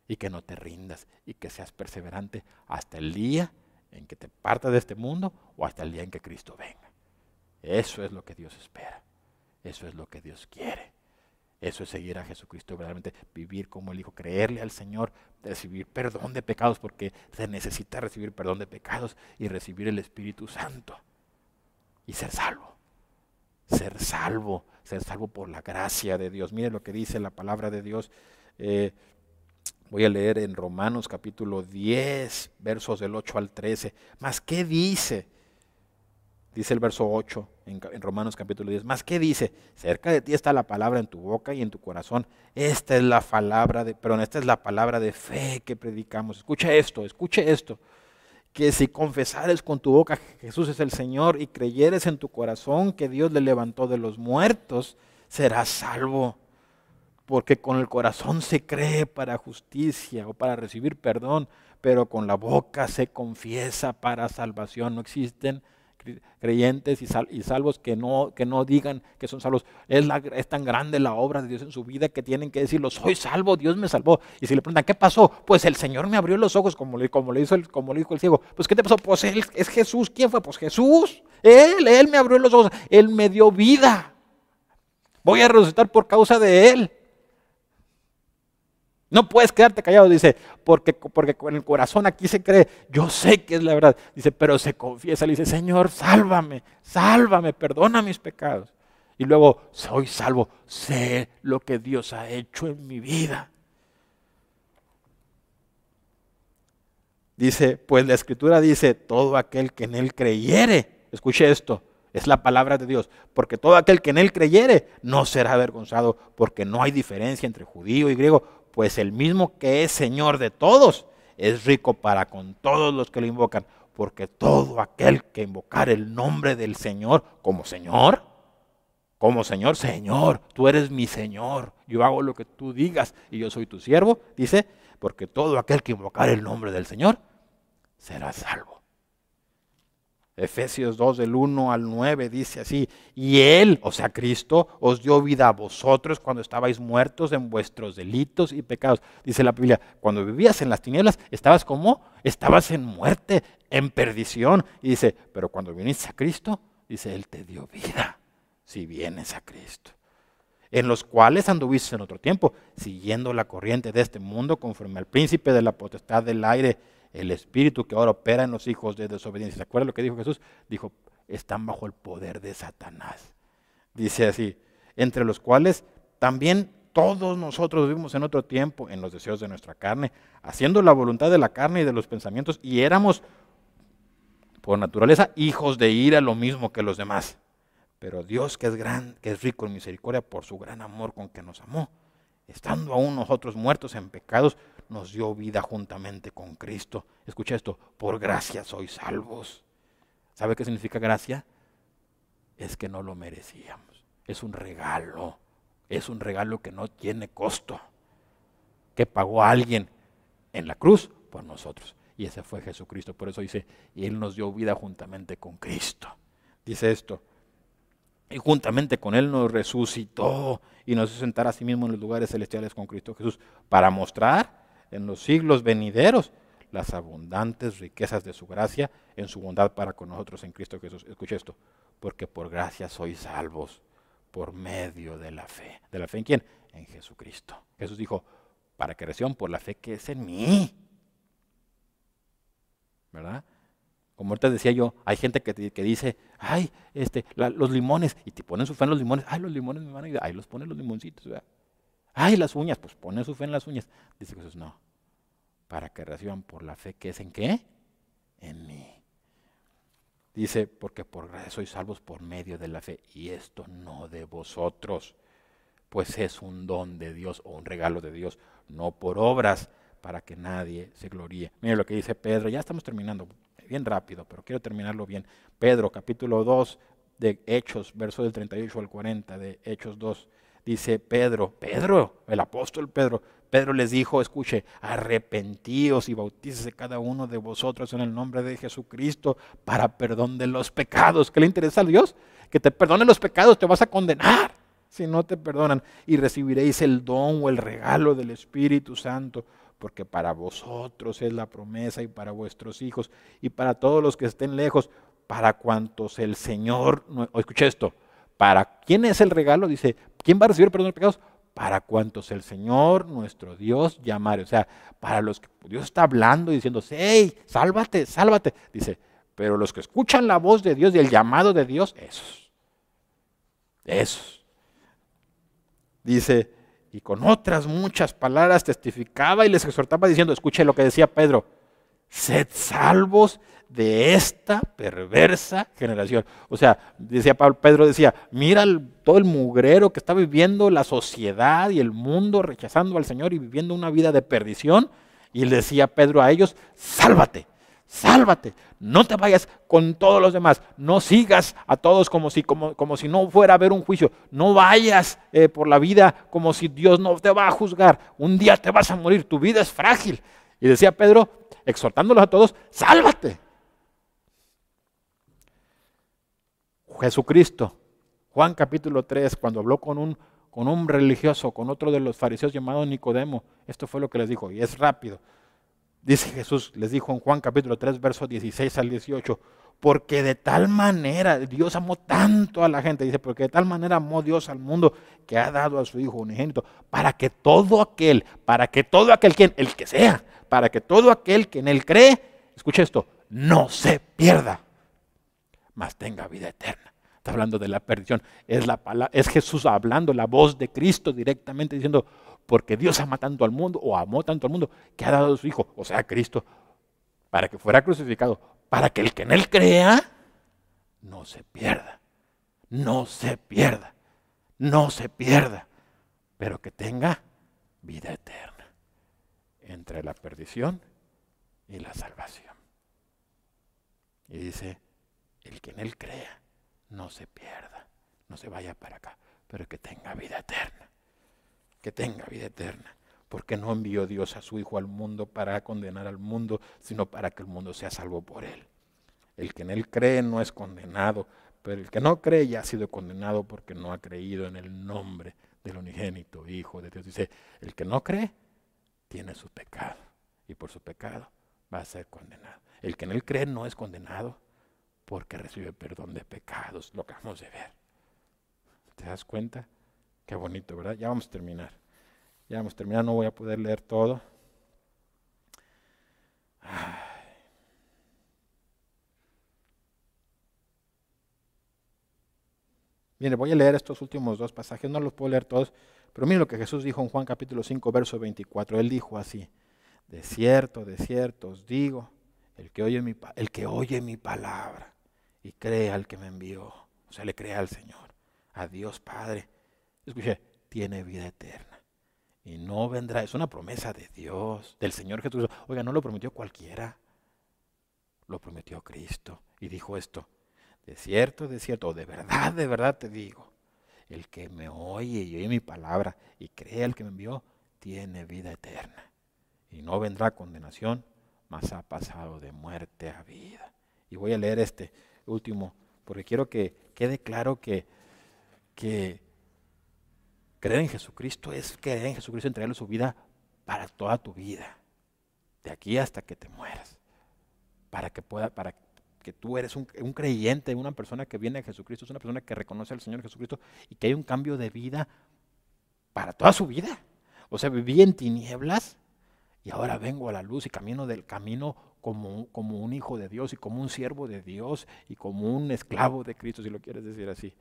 Y que no te rindas y que seas perseverante hasta el día en que te partas de este mundo o hasta el día en que Cristo venga. Eso es lo que Dios espera. Eso es lo que Dios quiere. Eso es seguir a Jesucristo, verdaderamente vivir como el Hijo, creerle al Señor, recibir perdón de pecados, porque se necesita recibir perdón de pecados y recibir el Espíritu Santo y ser salvo. Ser salvo, ser salvo por la gracia de Dios. Mire lo que dice la palabra de Dios. Eh, voy a leer en Romanos capítulo 10, versos del 8 al 13. Más, ¿qué dice? Dice el verso 8 en, Romanos capítulo 10. Más que dice, cerca de ti está la palabra en tu boca y en tu corazón. Esta es la palabra de, perdón, esta es la palabra de fe que predicamos. Escucha esto, escuche esto. Que si confesares con tu boca que Jesús es el Señor y creyeres en tu corazón que Dios le levantó de los muertos, serás salvo. Porque con el corazón se cree para justicia o para recibir perdón, pero con la boca se confiesa para salvación. No existen creyentes y, salvos que no, que no digan que son salvos. Es, es, tan grande la obra de Dios en su vida que tienen que decirlo, soy salvo, Dios me salvó. Y si le preguntan, ¿qué pasó? Pues el Señor me abrió los ojos, como le, como le, hizo, el, como le dijo el ciego. Pues ¿qué te pasó? Pues él es Jesús. ¿Quién fue? Pues Jesús. Él, Él me abrió los ojos. Él me dio vida. Voy a resucitar por causa de Él. No puedes quedarte callado, dice, porque, porque con el corazón aquí se cree, yo sé que es la verdad. Dice, pero se confiesa, le dice, Señor, sálvame, sálvame, perdona mis pecados. Y luego, soy salvo, sé lo que Dios ha hecho en mi vida. Dice, pues la escritura dice, todo aquel que en él creyere, escuche esto, es la palabra de Dios, porque todo aquel que en él creyere no será avergonzado, porque no hay diferencia entre judío y griego, pues el mismo que es Señor de todos es rico para con todos los que lo invocan, porque todo aquel que invocar el nombre del Señor como Señor, como Señor, Señor, tú eres mi Señor, yo hago lo que tú digas y yo soy tu siervo, dice, porque todo aquel que invocar el nombre del Señor será salvo. Efesios 2 del 1 al 9 dice así, y Él, o sea Cristo, os dio vida a vosotros cuando estabais muertos en vuestros delitos y pecados. Dice la Biblia, cuando vivías en las tinieblas, estabas como, estabas en muerte, en perdición. Y dice, pero cuando viniste a Cristo, dice, Él te dio vida, si vienes a Cristo. En los cuales anduviste en otro tiempo, siguiendo la corriente de este mundo conforme al príncipe de la potestad del aire el espíritu que ahora opera en los hijos de desobediencia. ¿Se acuerdan lo que dijo Jesús? Dijo, están bajo el poder de Satanás. Dice así, entre los cuales también todos nosotros vivimos en otro tiempo en los deseos de nuestra carne, haciendo la voluntad de la carne y de los pensamientos, y éramos por naturaleza hijos de ira lo mismo que los demás. Pero Dios que es gran, que es rico en misericordia por su gran amor con que nos amó, estando aún nosotros muertos en pecados, nos dio vida juntamente con Cristo. Escucha esto, por gracia sois salvos. ¿Sabe qué significa gracia? Es que no lo merecíamos. Es un regalo. Es un regalo que no tiene costo. Que pagó alguien en la cruz por nosotros. Y ese fue Jesucristo. Por eso dice, y Él nos dio vida juntamente con Cristo. Dice esto. Y juntamente con Él nos resucitó y nos hizo sentar a sí mismo en los lugares celestiales con Cristo Jesús para mostrar en los siglos venideros las abundantes riquezas de su gracia en su bondad para con nosotros en Cristo Jesús. Escuche esto, porque por gracia sois salvos por medio de la fe. ¿De la fe en quién? En Jesucristo. Jesús dijo, para que reciban por la fe que es en mí. ¿Verdad? Como ahorita decía yo, hay gente que, que dice, ay, este, los limones, y te ponen su fe en los limones, ay, los limones me van a ayudar, ay, los ponen los limoncitos. Ay, las uñas, pues pone su fe en las uñas. Dice Jesús, no, para que reciban por la fe que es en qué? En mí. Dice, porque por gracia sois salvos por medio de la fe, y esto no de vosotros, pues es un don de Dios o un regalo de Dios, no por obras, para que nadie se gloríe. Mire lo que dice Pedro, ya estamos terminando bien rápido, pero quiero terminarlo bien. Pedro, capítulo 2 de Hechos, verso del 38 al 40 de Hechos 2 dice Pedro, Pedro, el apóstol Pedro, Pedro les dijo, escuche, arrepentíos y bautícese cada uno de vosotros en el nombre de Jesucristo para perdón de los pecados. ¿Qué le interesa a Dios? Que te perdone los pecados, te vas a condenar si no te perdonan y recibiréis el don o el regalo del Espíritu Santo, porque para vosotros es la promesa y para vuestros hijos y para todos los que estén lejos, para cuantos el Señor, escuche esto, ¿Para quién es el regalo? Dice, ¿quién va a recibir perdón de pecados? para cuantos el Señor nuestro Dios llamare. O sea, para los que Dios está hablando y diciendo, hey, sálvate, sálvate. Dice, pero los que escuchan la voz de Dios y el llamado de Dios, esos. Esos. Dice, y con otras muchas palabras testificaba y les exhortaba diciendo, escuche lo que decía Pedro, sed salvos de esta perversa generación. O sea, decía Pablo, Pedro decía, mira todo el mugrero que está viviendo la sociedad y el mundo rechazando al Señor y viviendo una vida de perdición. Y le decía Pedro a ellos, sálvate, sálvate, no te vayas con todos los demás, no sigas a todos como si, como, como si no fuera a haber un juicio, no vayas eh, por la vida como si Dios no te va a juzgar, un día te vas a morir, tu vida es frágil. Y decía Pedro, exhortándolos a todos, sálvate, Jesucristo, Juan capítulo 3, cuando habló con un, con un religioso, con otro de los fariseos llamado Nicodemo, esto fue lo que les dijo, y es rápido. Dice Jesús, les dijo en Juan capítulo 3, versos 16 al 18, porque de tal manera Dios amó tanto a la gente, dice, porque de tal manera amó Dios al mundo que ha dado a su Hijo unigénito, para que todo aquel, para que todo aquel quien, el que sea, para que todo aquel que en él cree, escuche esto, no se pierda, mas tenga vida eterna. Está hablando de la perdición. Es, la es Jesús hablando, la voz de Cristo directamente diciendo, porque Dios ama tanto al mundo, o amó tanto al mundo, que ha dado a su Hijo, o sea, Cristo, para que fuera crucificado, para que el que en Él crea, no se pierda, no se pierda, no se pierda, pero que tenga vida eterna entre la perdición y la salvación. Y dice, el que en Él crea no se pierda, no se vaya para acá, pero que tenga vida eterna, que tenga vida eterna. Porque no envió Dios a su Hijo al mundo para condenar al mundo, sino para que el mundo sea salvo por Él. El que en Él cree no es condenado, pero el que no cree ya ha sido condenado porque no ha creído en el nombre del unigénito Hijo de Dios. Dice, el que no cree tiene su pecado y por su pecado va a ser condenado. El que en Él cree no es condenado, porque recibe perdón de pecados, lo acabamos de ver. ¿Te das cuenta? Qué bonito, ¿verdad? Ya vamos a terminar. Ya vamos a terminar, no voy a poder leer todo. Mire, voy a leer estos últimos dos pasajes, no los puedo leer todos, pero mire lo que Jesús dijo en Juan capítulo 5, verso 24. Él dijo así, de cierto, de cierto os digo, el que oye mi, el que oye mi palabra y cree al que me envió. O sea, le cree al Señor, a Dios Padre. Escuche, tiene vida eterna. Y no vendrá, es una promesa de Dios, del Señor Jesús. Oiga, no lo prometió cualquiera. Lo prometió Cristo. Y dijo esto, de cierto, de cierto, de verdad, de verdad te digo, el que me oye y oye mi palabra y cree al que me envió, tiene vida eterna. Y no vendrá condenación, mas ha pasado de muerte a vida. Y voy a leer este, último, porque quiero que quede claro que, que creer en Jesucristo es creer en Jesucristo, entregarle su vida para toda tu vida, de aquí hasta que te mueras, para que pueda, para que tú eres un, un, creyente, una persona que viene a Jesucristo, es una persona que reconoce al Señor Jesucristo y que hay un cambio de vida para toda su vida. O sea, viví en tinieblas y ahora vengo a la luz y camino del camino como, un hijo de Dios y como un siervo de Dios y como un esclavo de Cristo, si lo quieres decir así.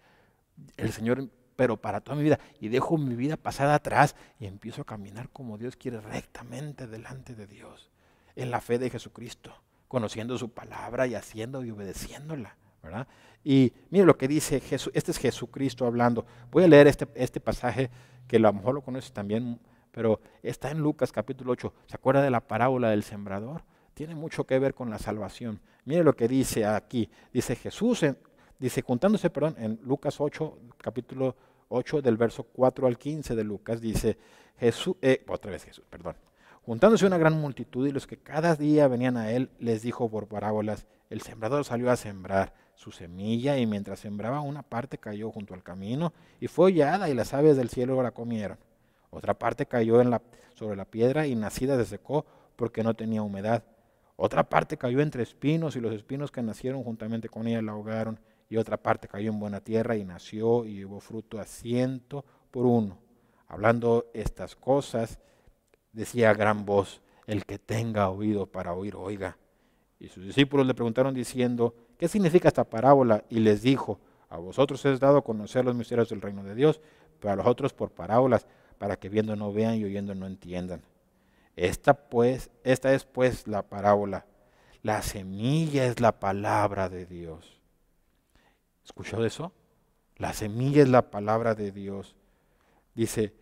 El Señor, pero para toda mi vida. Y dejo mi vida pasada atrás y empiezo a caminar como Dios quiere, rectamente delante de Dios, en la fe de Jesucristo, conociendo su palabra y haciendo y obedeciéndola. ¿verdad? Y mire lo que dice Jesús, este es Jesucristo hablando. Voy a leer este, este pasaje que a lo mejor lo conoces también pero está en Lucas capítulo 8. ¿Se acuerda de la parábola del sembrador? Tiene mucho que ver con la salvación. Mire lo que dice aquí. Dice Jesús, dice juntándose, perdón, en Lucas 8, capítulo 8 del verso 4 al 15 de Lucas, dice Jesús, eh, otra vez Jesús, perdón. Juntándose una gran multitud y los que cada día venían a él, les dijo por parábolas, el sembrador salió a sembrar su semilla y mientras sembraba una parte cayó junto al camino y fue hollada y las aves del cielo la comieron. Otra parte cayó sobre la piedra y nacida se secó porque no tenía humedad. Otra parte cayó entre espinos y los espinos que nacieron juntamente con ella la ahogaron. Y otra parte cayó en buena tierra y nació y llevó fruto a ciento por uno. Hablando estas cosas, decía a gran voz, el que tenga oído para oír, oiga. Y sus discípulos le preguntaron diciendo, ¿qué significa esta parábola? Y les dijo, a vosotros es dado conocer los misterios del reino de Dios, pero a los otros por parábolas, para que viendo no vean y oyendo no entiendan. Esta, pues, esta es pues la parábola. La semilla es la palabra de Dios. ¿Escuchó eso? La semilla es la palabra de Dios. Dice,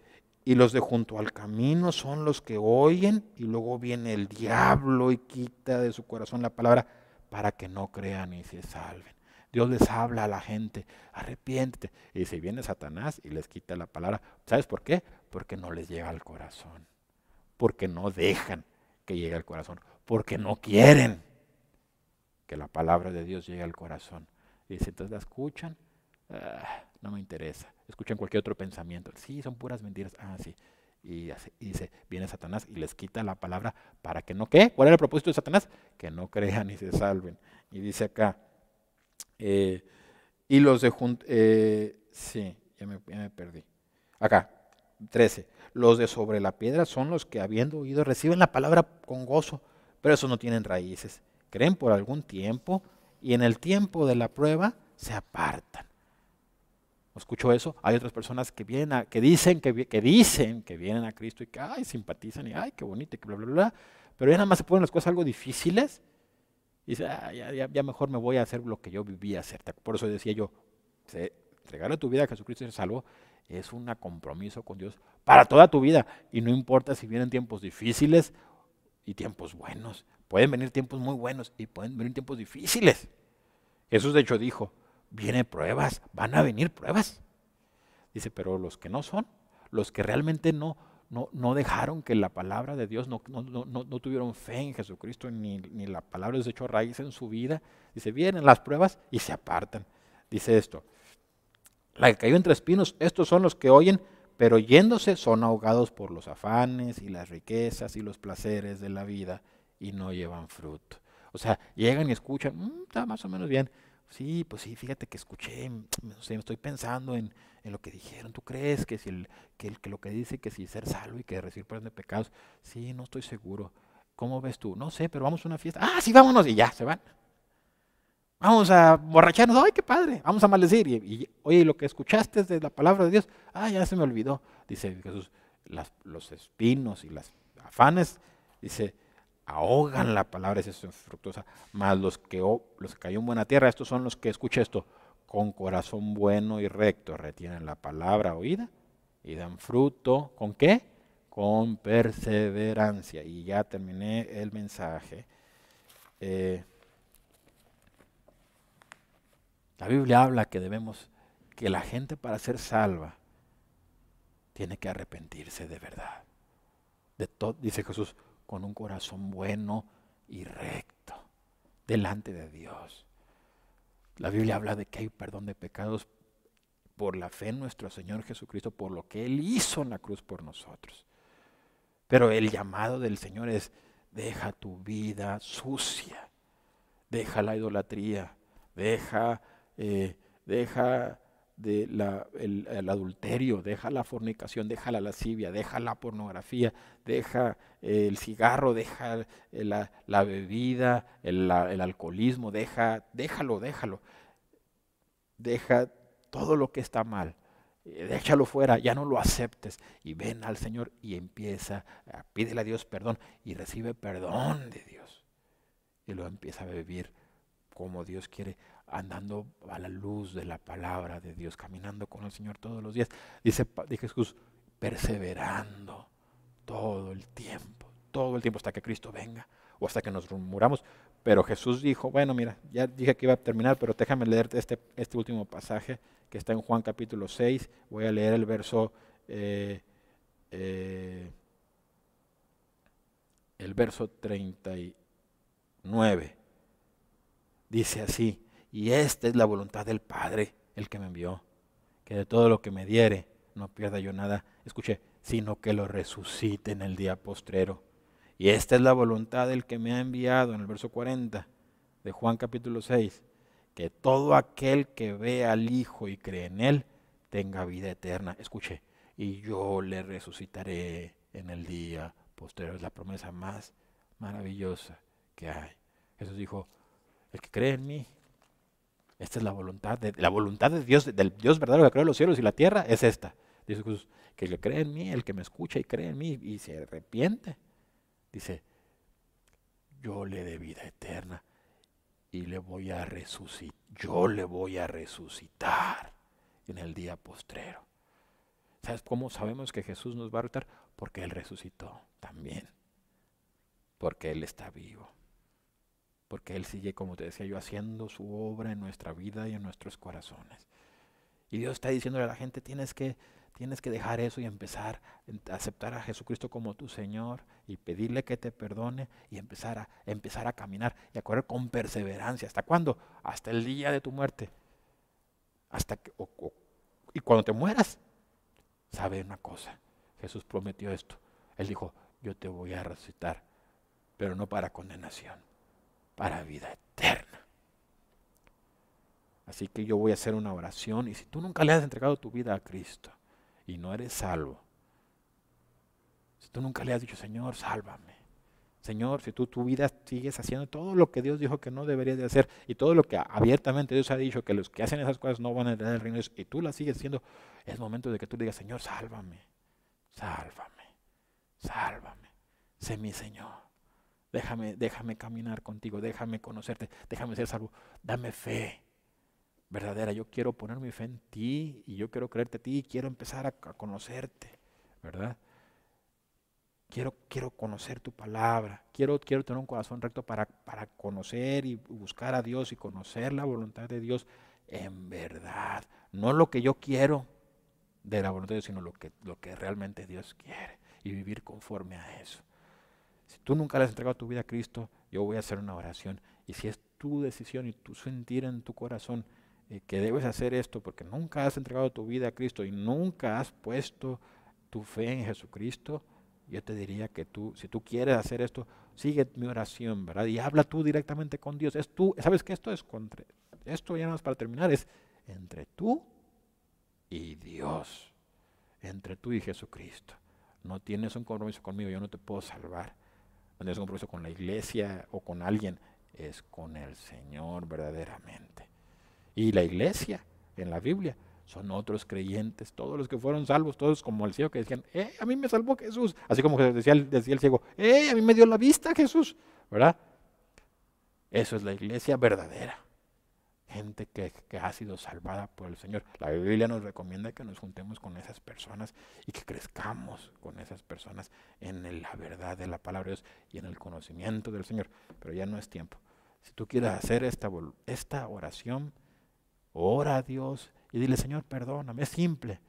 y los de junto al camino son los que oyen y luego viene el diablo y quita de su corazón la palabra para que no crean y se salven. Dios les habla a la gente, arrepiéntete. Y si viene Satanás y les quita la palabra, ¿sabes por qué? Porque no les llega al corazón. Porque no dejan que llegue al corazón. Porque no quieren que la palabra de Dios llegue al corazón. Y si entonces la escuchan, ah, no me interesa. Escuchan cualquier otro pensamiento. Sí, son puras mentiras. Ah, sí. Y, dice, viene Satanás y les quita la palabra para que no, ¿qué? ¿Cuál era el propósito de Satanás? Que no crean y se salven. Y dice acá, eh, y los de eh, sí, ya me perdí. Acá, 13. Los de sobre la piedra son los que habiendo oído reciben la palabra con gozo, pero esos no tienen raíces. Creen por algún tiempo y en el tiempo de la prueba se apartan. ¿Escucho eso? Hay otras personas que vienen que dicen que, dicen que vienen a Cristo y que ay, simpatizan y ay, qué bonito y que bla bla bla, pero ya nada más se ponen las cosas algo difíciles y dice, ah, ya, mejor me voy a hacer lo que yo vivía hacer. Por eso decía yo, entregarle tu vida a Jesucristo y ser salvo es un compromiso con Dios para toda tu vida. Y no importa si vienen tiempos difíciles y tiempos buenos. Pueden venir tiempos muy buenos y pueden venir tiempos difíciles. Jesús de hecho dijo, vienen pruebas, van a venir pruebas. Dice, pero los que no son, los que realmente no, no, no dejaron que la palabra de Dios, no, no, tuvieron fe en Jesucristo, ni, ni la palabra les echó raíz en su vida. Dice, vienen las pruebas y se apartan. Dice esto, la que cayó entre espinos, estos son los que oyen, pero yéndose son ahogados por los afanes y las riquezas y los placeres de la vida y no llevan fruto. O sea, llegan y escuchan, mm, está más o menos bien. Sí, pues sí, fíjate que escuché, no sé, estoy pensando en, en lo que dijeron. ¿Tú crees que si el, que, el, que lo que dice que si ser salvo y que recibir perdón de pecados? Sí, no estoy seguro. ¿Cómo ves tú? No sé, pero vamos a una fiesta. Ah, sí, vámonos y ya, se van. Vamos a borracharnos. Ay, qué padre. Vamos a maldecir. Y, oye, lo que escuchaste de la palabra de Dios, ah, ya se me olvidó. Dice Jesús, los espinos y las afanes, dice, ahogan la palabra, es fructuosa. Más los que, los que cayó en buena tierra, estos son los que, escucha esto, con corazón bueno y recto retienen la palabra oída y dan fruto. ¿Con qué? Con perseverancia. Y ya terminé el mensaje. Eh, la Biblia habla que debemos, que la gente para ser salva tiene que arrepentirse de verdad. De todo, dice Jesús, con un corazón bueno y recto delante de Dios. La Biblia habla de que hay perdón de pecados por la fe en nuestro Señor Jesucristo, por lo que Él hizo en la cruz por nosotros. Pero el llamado del Señor es, deja tu vida sucia, deja la idolatría, deja, eh, deja de el, adulterio, deja la fornicación, deja la lascivia, deja la pornografía, deja el cigarro, deja la, la bebida, el, alcoholismo, deja, déjalo, déjalo. Deja todo lo que está mal. Eh, déjalo fuera, ya no lo aceptes y ven al Señor y empieza, pídele a Dios perdón y recibe perdón de Dios. Y lo empieza a vivir como Dios quiere andando a la luz de la palabra de Dios, caminando con el Señor todos los días. Dice, Jesús, perseverando todo el tiempo, todo el tiempo hasta que Cristo venga o hasta que nos muramos. Pero Jesús dijo, bueno, mira, ya dije que iba a terminar, pero déjame leerte este, este último pasaje que está en Juan capítulo 6. Voy a leer el verso, eh, eh, el verso 39. Dice así, y esta es la voluntad del Padre, el que me envió, que de todo lo que me diere no pierda yo nada, escuche, sino que lo resucite en el día postrero. Y esta es la voluntad del que me ha enviado, en el verso 40 de Juan capítulo 6, que todo aquel que ve al Hijo y cree en Él tenga vida eterna. Escuche, y yo le resucitaré en el día posterior. Es la promesa más maravillosa que hay. Jesús dijo, el que cree en mí, esta es la voluntad de, la voluntad de Dios, del Dios verdadero que creó los cielos y la tierra, es esta. Dice Jesús, que que cree en mí, el que me escucha y cree en mí y se arrepiente, dice, yo le dé vida eterna y le voy a resucitar, yo le voy a resucitar en el día postrero. ¿Sabes cómo sabemos que Jesús nos va a resucitar? Porque Él resucitó también. Porque Él está vivo. Porque Él sigue, como te decía yo, haciendo su obra en nuestra vida y en nuestros corazones. Y Dios está diciéndole a la gente, tienes que, tienes que dejar eso y empezar a aceptar a Jesucristo como tu Señor y pedirle que te perdone y empezar a, empezar a caminar y a correr con perseverancia. ¿Hasta cuándo? Hasta el día de tu muerte. Hasta que, y cuando te mueras, sabe una cosa. Jesús prometió esto. Él dijo, yo te voy a resucitar, pero no para condenación, para vida eterna. Así que yo voy a hacer una oración y si tú nunca le has entregado tu vida a Cristo y no eres salvo, si tú nunca le has dicho, Señor, sálvame. Señor, si tú tu vida sigues haciendo todo lo que Dios dijo que no deberías de hacer y todo lo que abiertamente Dios ha dicho que los que hacen esas cosas no van a entrar el reino de Dios y tú las sigues haciendo, es momento de que tú digas, Señor, sálvame, sálvame, sálvame, sé mi Señor. Déjame, déjame caminar contigo, déjame conocerte, déjame ser salvo, dame fe verdadera. Yo quiero poner mi fe en ti y yo quiero creerte a ti y quiero empezar a, conocerte, ¿verdad? Quiero, quiero conocer tu palabra. Quiero, quiero tener un corazón recto para, para conocer y buscar a Dios y conocer la voluntad de Dios en verdad. No lo que yo quiero de la voluntad de Dios, sino lo que, lo que realmente Dios quiere y vivir conforme a eso. Si tú nunca le has entregado tu vida a Cristo, yo voy a hacer una oración. Y si es tu decisión y tu sentir en tu corazón eh, que debes hacer esto porque nunca has entregado tu vida a Cristo y nunca has puesto tu fe en Jesucristo, yo te diría que tú, si tú quieres hacer esto, sigue mi oración, ¿verdad? Y habla tú directamente con Dios. Es tú, ¿sabes qué esto es? Contra, esto ya no es para terminar, es entre tú y Dios, entre tú y Jesucristo. No tienes un compromiso conmigo, yo no te puedo salvar. No tienes un compromiso con la iglesia o con alguien, es con el Señor verdaderamente. Y la iglesia en la Biblia son otros creyentes, todos los que fueron salvos, todos como el ciego que decían, eh, a mí me salvó Jesús, así como decía, decía el ciego, eh, a mí me dio la vista Jesús, ¿verdad? Eso es la iglesia verdadera, gente que, ha sido salvada por el Señor. La Biblia nos recomienda que nos juntemos con esas personas y que crezcamos con esas personas en la verdad de la palabra de Dios y en el conocimiento del Señor, pero ya no es tiempo. Si tú quieres hacer esta, esta oración, ora a Dios y dile, Señor, perdóname. Es simple.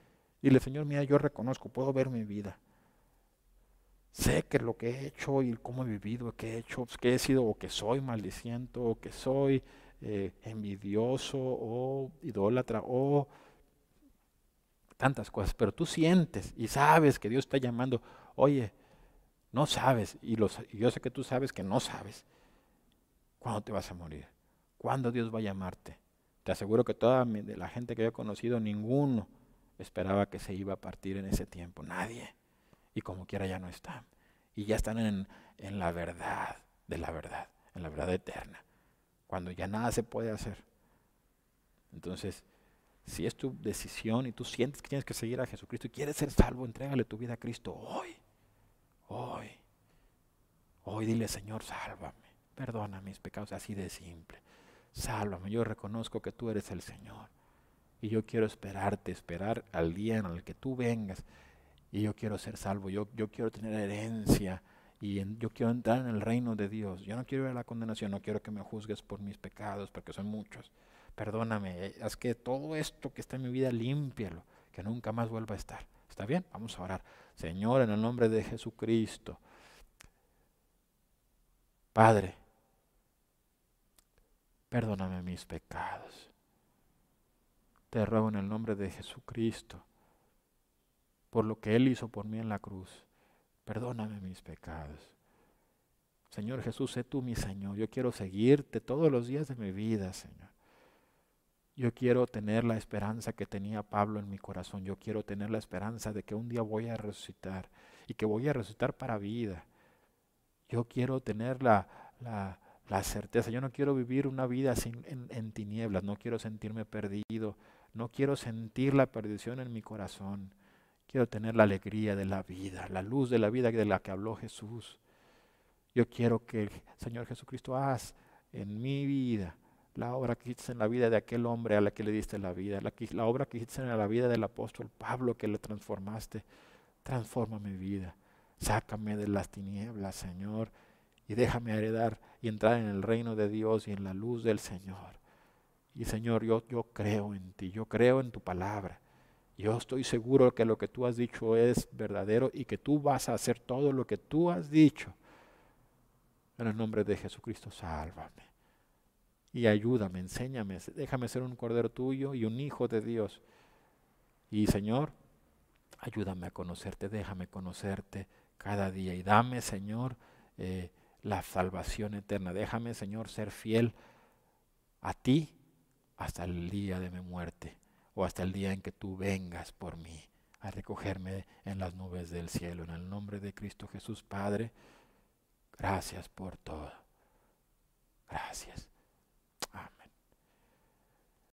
Dile, Señor, mira, yo reconozco, puedo ver mi vida. Sé que lo que he hecho y cómo he vivido, que he hecho, pues, que he sido o que soy maldiciento, o que soy eh, envidioso, o idólatra, o tantas cosas. Pero tú sientes y sabes que Dios está llamando. Oye, no sabes, y, yo sé que tú sabes que no sabes cuándo te vas a morir, cuándo Dios va a llamarte. Te aseguro que toda la gente que yo he conocido, ninguno esperaba que se iba a partir en ese tiempo. Nadie. Y como quiera ya no están. Y ya están en, en la verdad de la verdad, en la verdad eterna. Cuando ya nada se puede hacer. Entonces, si es tu decisión y tú sientes que tienes que seguir a Jesucristo y quieres ser salvo, entrégale tu vida a Cristo hoy. Hoy. Hoy dile, Señor, sálvame. Perdona mis pecados, así de simple. Sálvame, yo reconozco que tú eres el Señor. Y yo quiero esperarte, esperar al día en el que tú vengas. Y yo quiero ser salvo, yo, yo quiero tener herencia. Y yo quiero entrar en el reino de Dios. Yo no quiero ir a la condenación, no quiero que me juzgues por mis pecados, porque son muchos. Perdóname, eh, haz que todo esto que está en mi vida, límpialo, que nunca más vuelva a estar. ¿Está bien? Vamos a orar. Señor, en el nombre de Jesucristo. Padre, perdóname mis pecados. Te ruego en el nombre de Jesucristo, por lo que Él hizo por mí en la cruz, perdóname mis pecados. Señor Jesús, sé tú mi Señor. Yo quiero seguirte todos los días de mi vida, Señor. Yo quiero tener la esperanza que tenía Pablo en mi corazón. Yo quiero tener la esperanza de que un día voy a resucitar y que voy a resucitar para vida. Yo quiero tener la, la, la certeza. Yo no quiero vivir una vida sin, en, en tinieblas. No quiero sentirme perdido. No quiero sentir la perdición en mi corazón. Quiero tener la alegría de la vida, la luz de la vida de la que habló Jesús. Yo quiero que, Señor Jesucristo, haz en mi vida la obra que hiciste en la vida de aquel hombre a la que le diste la vida, la, la obra que hiciste en la vida del apóstol Pablo que le transformaste. Transforma mi vida. Sácame de las tinieblas, Señor, y déjame heredar y entrar en el reino de Dios y en la luz del Señor. Y Señor, yo creo en ti, yo creo en tu palabra. Yo estoy seguro que lo que tú has dicho es verdadero y que tú vas a hacer todo lo que tú has dicho. En el nombre de Jesucristo, sálvame y ayúdame, enséñame, déjame ser un cordero tuyo y un hijo de Dios. Y Señor, ayúdame a conocerte, déjame conocerte cada día y dame, Señor, eh, la salvación eterna. Déjame, Señor, ser fiel a ti hasta el día de mi muerte o hasta el día en que tú vengas por mí a recogerme en las nubes del cielo. En el nombre de Cristo Jesús, Padre, gracias por todo. Gracias.